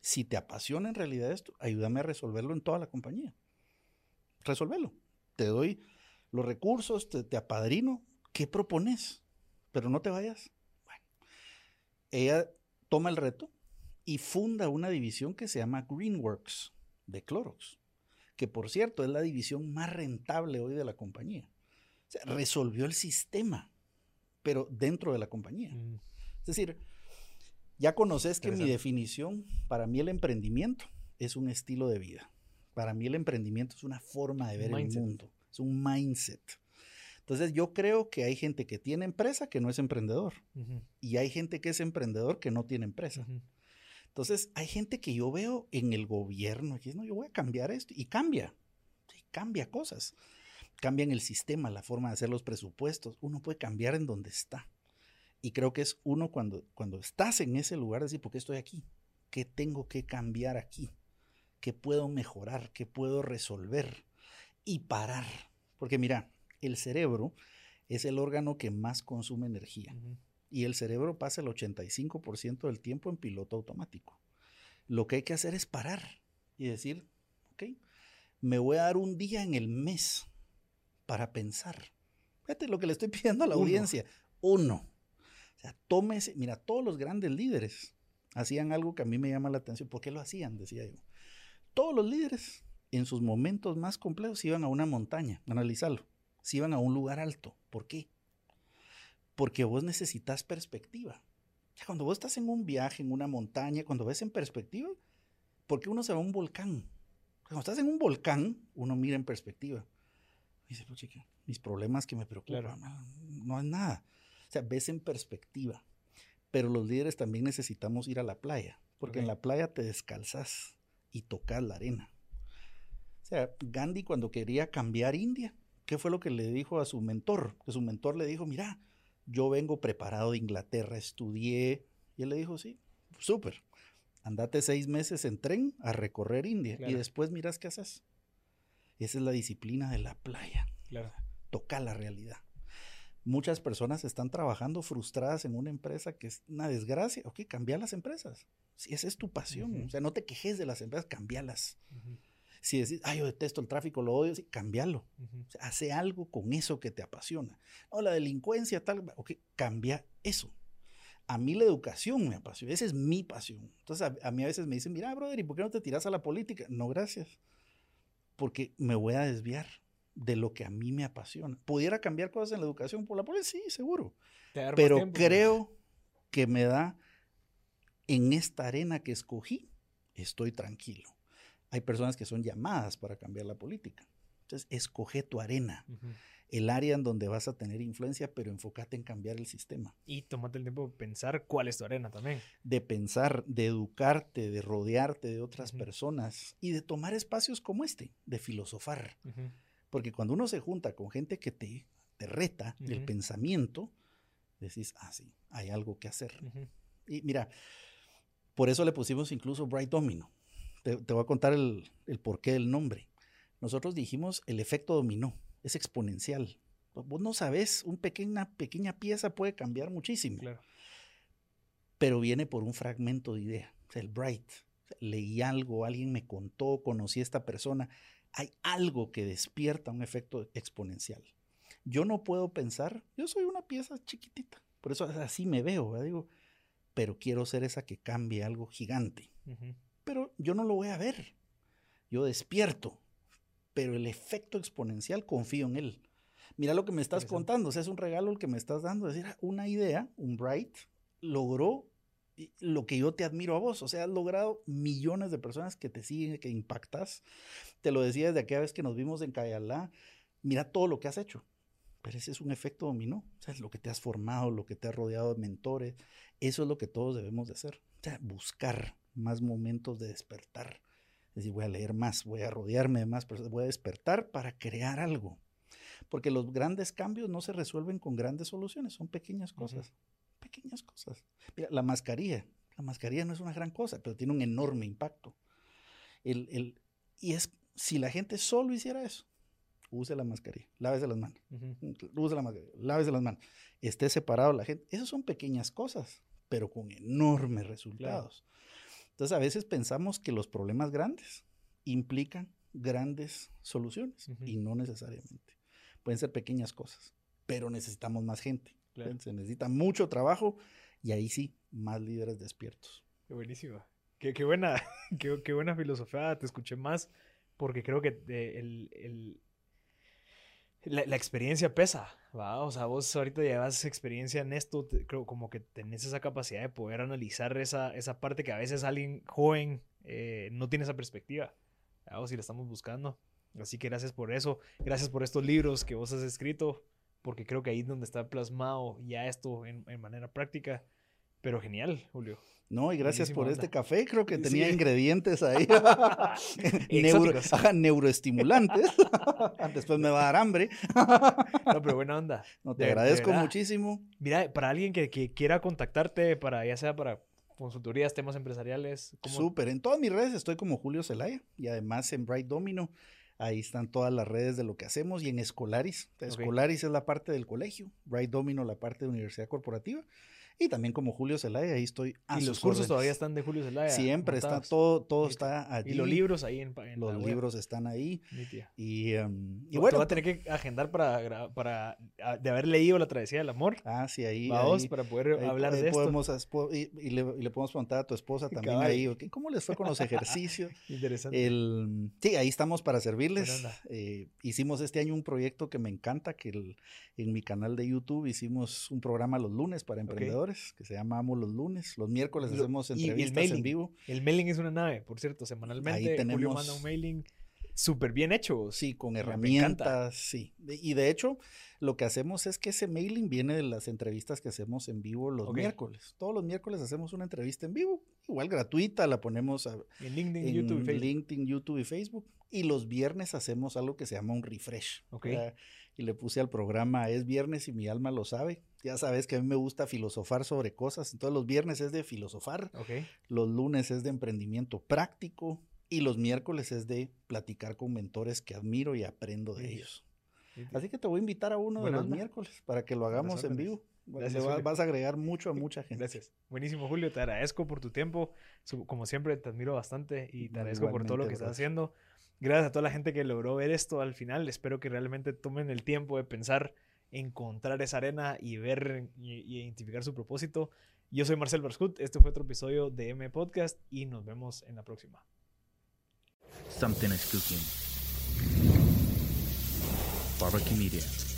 [SPEAKER 2] Si te apasiona en realidad esto, ayúdame a resolverlo en toda la compañía. Resolverlo. Te doy los recursos, te, apadrino. ¿Qué propones? Pero no te vayas. Bueno, ella toma el reto, y funda una división que se llama Greenworks de Clorox, que por cierto es la división más rentable hoy de la compañía. O sea, resolvió el sistema, pero dentro de la compañía. Mm. Es decir, ya conoces que mi definición, para mí el emprendimiento es un estilo de vida. Para mí el emprendimiento es una forma de ver el mundo, es un mindset. Entonces yo creo que hay gente que tiene empresa que no es emprendedor y hay gente que es emprendedor que no tiene empresa. Entonces, hay gente que yo veo en el gobierno, que no, yo voy a cambiar esto, y cambia, cambia cosas. Cambia en el sistema, la forma de hacer los presupuestos. Uno puede cambiar en donde está. Y creo que es uno cuando, cuando estás en ese lugar, decir, ¿por qué estoy aquí? ¿Qué tengo que cambiar aquí? ¿Qué puedo mejorar? ¿Qué puedo resolver? Y parar. Porque mira, el cerebro es el órgano que más consume energía. Y el cerebro pasa el 85% del tiempo en piloto automático. Lo que hay que hacer es parar y decir, ok, me voy a dar un día en el mes para pensar. Fíjate lo que le estoy pidiendo a la audiencia. Uno. O sea, tómese, mira, todos los grandes líderes hacían algo que a mí me llama la atención. ¿Por qué lo hacían? Decía yo. Todos los líderes en sus momentos más complejos iban a una montaña, analizarlo. Se iban a un lugar alto. ¿Por qué? Porque vos necesitas perspectiva. Cuando vos estás en un viaje, en una montaña, cuando ves en perspectiva, ¿por qué uno se va a un volcán? Cuando estás en un volcán, uno mira en perspectiva. Y dice, pues, mis problemas que me preocupan, no es nada. O sea, ves en perspectiva. Pero los líderes también necesitamos ir a la playa, porque en la playa te descalzas y tocas la arena. O sea, Gandhi cuando quería cambiar India, ¿qué fue lo que le dijo a su mentor? Que su mentor le dijo, mira, yo vengo preparado de Inglaterra, estudié. Y él le dijo, sí, súper. Andate seis meses en tren a recorrer India y después miras qué haces. Esa es la disciplina de la playa. Claro. Toca la realidad. Muchas personas están trabajando frustradas en una empresa que es una desgracia. Ok, cambia las empresas. Si esa es tu pasión. O sea, no te quejes de las empresas, cambialas. Si decís, ay, yo detesto el tráfico, lo odio, sí, cambialo. hace algo con eso que te apasiona. O la delincuencia, tal, ok, cambia eso. A mí la educación me apasiona, esa es mi pasión. Entonces, a, mí a veces me dicen, mira, brother, ¿y por qué no te tiras a la política? No, gracias. Porque me voy a desviar de lo que a mí me apasiona. ¿Pudiera cambiar cosas en la educación por la política? Sí, seguro. Pero creo que me da, en esta arena que escogí, estoy tranquilo hay personas que son llamadas para cambiar la política. Entonces, escoge tu arena, el área en donde vas a tener influencia, pero enfócate en cambiar el sistema.
[SPEAKER 1] Y tómate el tiempo de pensar cuál es tu arena también.
[SPEAKER 2] De pensar, de educarte, de rodearte de otras personas y de tomar espacios como este, de filosofar. Porque cuando uno se junta con gente que te, te reta el pensamiento, decís, ah, sí, hay algo que hacer. Y mira, por eso le pusimos incluso Bright Domino te, voy a contar el, porqué del nombre. Nosotros dijimos el efecto dominó, es exponencial. Vos no sabes, una pequeña, pequeña pieza puede cambiar muchísimo. Pero viene por un fragmento de idea, el bright. leí algo, alguien me contó, conocí a esta persona. Hay algo que despierta un efecto exponencial. Yo no puedo pensar, yo soy una pieza chiquitita, por eso así me veo, digo, pero quiero ser esa que cambie algo gigante pero yo no lo voy a ver. Yo despierto, pero el efecto exponencial confío en él. Mira lo que me estás contando, o sea, es un regalo el que me estás dando, es decir, una idea, un Bright, logró lo que yo te admiro a vos, o sea, has logrado millones de personas que te siguen, que impactas. Te lo decía desde aquella vez que nos vimos en Cayalá, mira todo lo que has hecho. Pero ese es un efecto dominó, o sea, es lo que te has formado, lo que te has rodeado de mentores, eso es lo que todos debemos de hacer, o sea, buscar, más momentos de despertar. Es decir, voy a leer más, voy a rodearme de más voy a despertar para crear algo. Porque los grandes cambios no se resuelven con grandes soluciones, son pequeñas cosas. Pequeñas cosas. Mira, la mascarilla. La mascarilla no es una gran cosa, pero tiene un enorme impacto. El, el, y es, si la gente solo hiciera eso, use la mascarilla, lávese las manos, use la mascarilla, lávese las manos, esté separado la gente. Esas son pequeñas cosas, pero con enormes resultados. Entonces a veces pensamos que los problemas grandes implican grandes soluciones y no necesariamente. Pueden ser pequeñas cosas, pero necesitamos más gente. Se necesita mucho trabajo y ahí sí, más líderes despiertos.
[SPEAKER 1] Qué buenísima. Qué, buena, qué, buena filosofía. Te escuché más porque creo que el, la, experiencia pesa, ¿va? O sea, vos ahorita llevas experiencia en esto, creo como que tenés esa capacidad de poder analizar esa, esa parte que a veces alguien joven eh, no tiene esa perspectiva, o si la estamos buscando. Así que gracias por eso, gracias por estos libros que vos has escrito, porque creo que ahí es donde está plasmado ya esto en, en manera práctica. Pero genial, Julio.
[SPEAKER 2] No, y gracias por este café. Creo que tenía ingredientes ahí. Neuro, neuroestimulantes. Después me va a dar hambre.
[SPEAKER 1] no, pero buena onda.
[SPEAKER 2] No, te agradezco muchísimo.
[SPEAKER 1] Mira, para alguien que, quiera contactarte, para ya sea para consultorías, temas empresariales.
[SPEAKER 2] Súper. En todas mis redes estoy como Julio Zelaya y además en Bright Domino. Ahí están todas las redes de lo que hacemos y en Escolaris. Escolaris es la parte del colegio, Bright Domino la parte de universidad corporativa. Y también como Julio Zelaya, ahí estoy.
[SPEAKER 1] y los cursos todavía están de Julio Zelaya.
[SPEAKER 2] Siempre está, todo, todo está allí.
[SPEAKER 1] Y los libros ahí en, en
[SPEAKER 2] Los libros están ahí. Y, um, y
[SPEAKER 1] bueno. Te va a tener que agendar para, para de haber leído La Travesía del Amor.
[SPEAKER 2] Ah, sí, ahí.
[SPEAKER 1] Vamos, para poder hablar de
[SPEAKER 2] podemos, esto. Y, y, le, y, le, podemos preguntar a tu esposa también ahí, ¿cómo les fue con los ejercicios?
[SPEAKER 1] Interesante.
[SPEAKER 2] El, sí, ahí estamos para servirles. Eh, hicimos este año un proyecto que me encanta, que el, en mi canal de YouTube hicimos un programa los lunes para emprendedores, que se llama los lunes. Los miércoles hacemos entrevistas en vivo.
[SPEAKER 1] El mailing es una nave, por cierto, semanalmente. Ahí tenemos, Julio manda un mailing súper bien hecho.
[SPEAKER 2] Sí, con herramientas, sí. Y de hecho, lo que hacemos es que ese mailing viene de las entrevistas que hacemos en vivo los miércoles. Todos los miércoles hacemos una entrevista en vivo, igual gratuita, la ponemos
[SPEAKER 1] en LinkedIn, YouTube, y
[SPEAKER 2] LinkedIn, YouTube y Facebook. Y los viernes hacemos algo que se llama un refresh.
[SPEAKER 1] Okay
[SPEAKER 2] y le puse al programa Es viernes y mi alma lo sabe. Ya sabes que a mí me gusta filosofar sobre cosas, entonces los viernes es de filosofar, los lunes es de emprendimiento práctico y los miércoles es de platicar con mentores que admiro y aprendo de ellos. Así que te voy a invitar a uno de los miércoles para que lo hagamos en vivo. vas, a agregar mucho a mucha gente.
[SPEAKER 1] Gracias. Buenísimo, Julio. Te agradezco por tu tiempo. Como siempre, te admiro bastante y te agradezco por todo lo que estás haciendo. Gracias a toda la gente que logró ver esto al final. Espero que realmente tomen el tiempo de pensar, encontrar esa arena y ver y, identificar su propósito. Yo soy Marcel Barscut. Este fue otro episodio de M Podcast y nos vemos en la próxima. Something is cooking. Barbecue Media.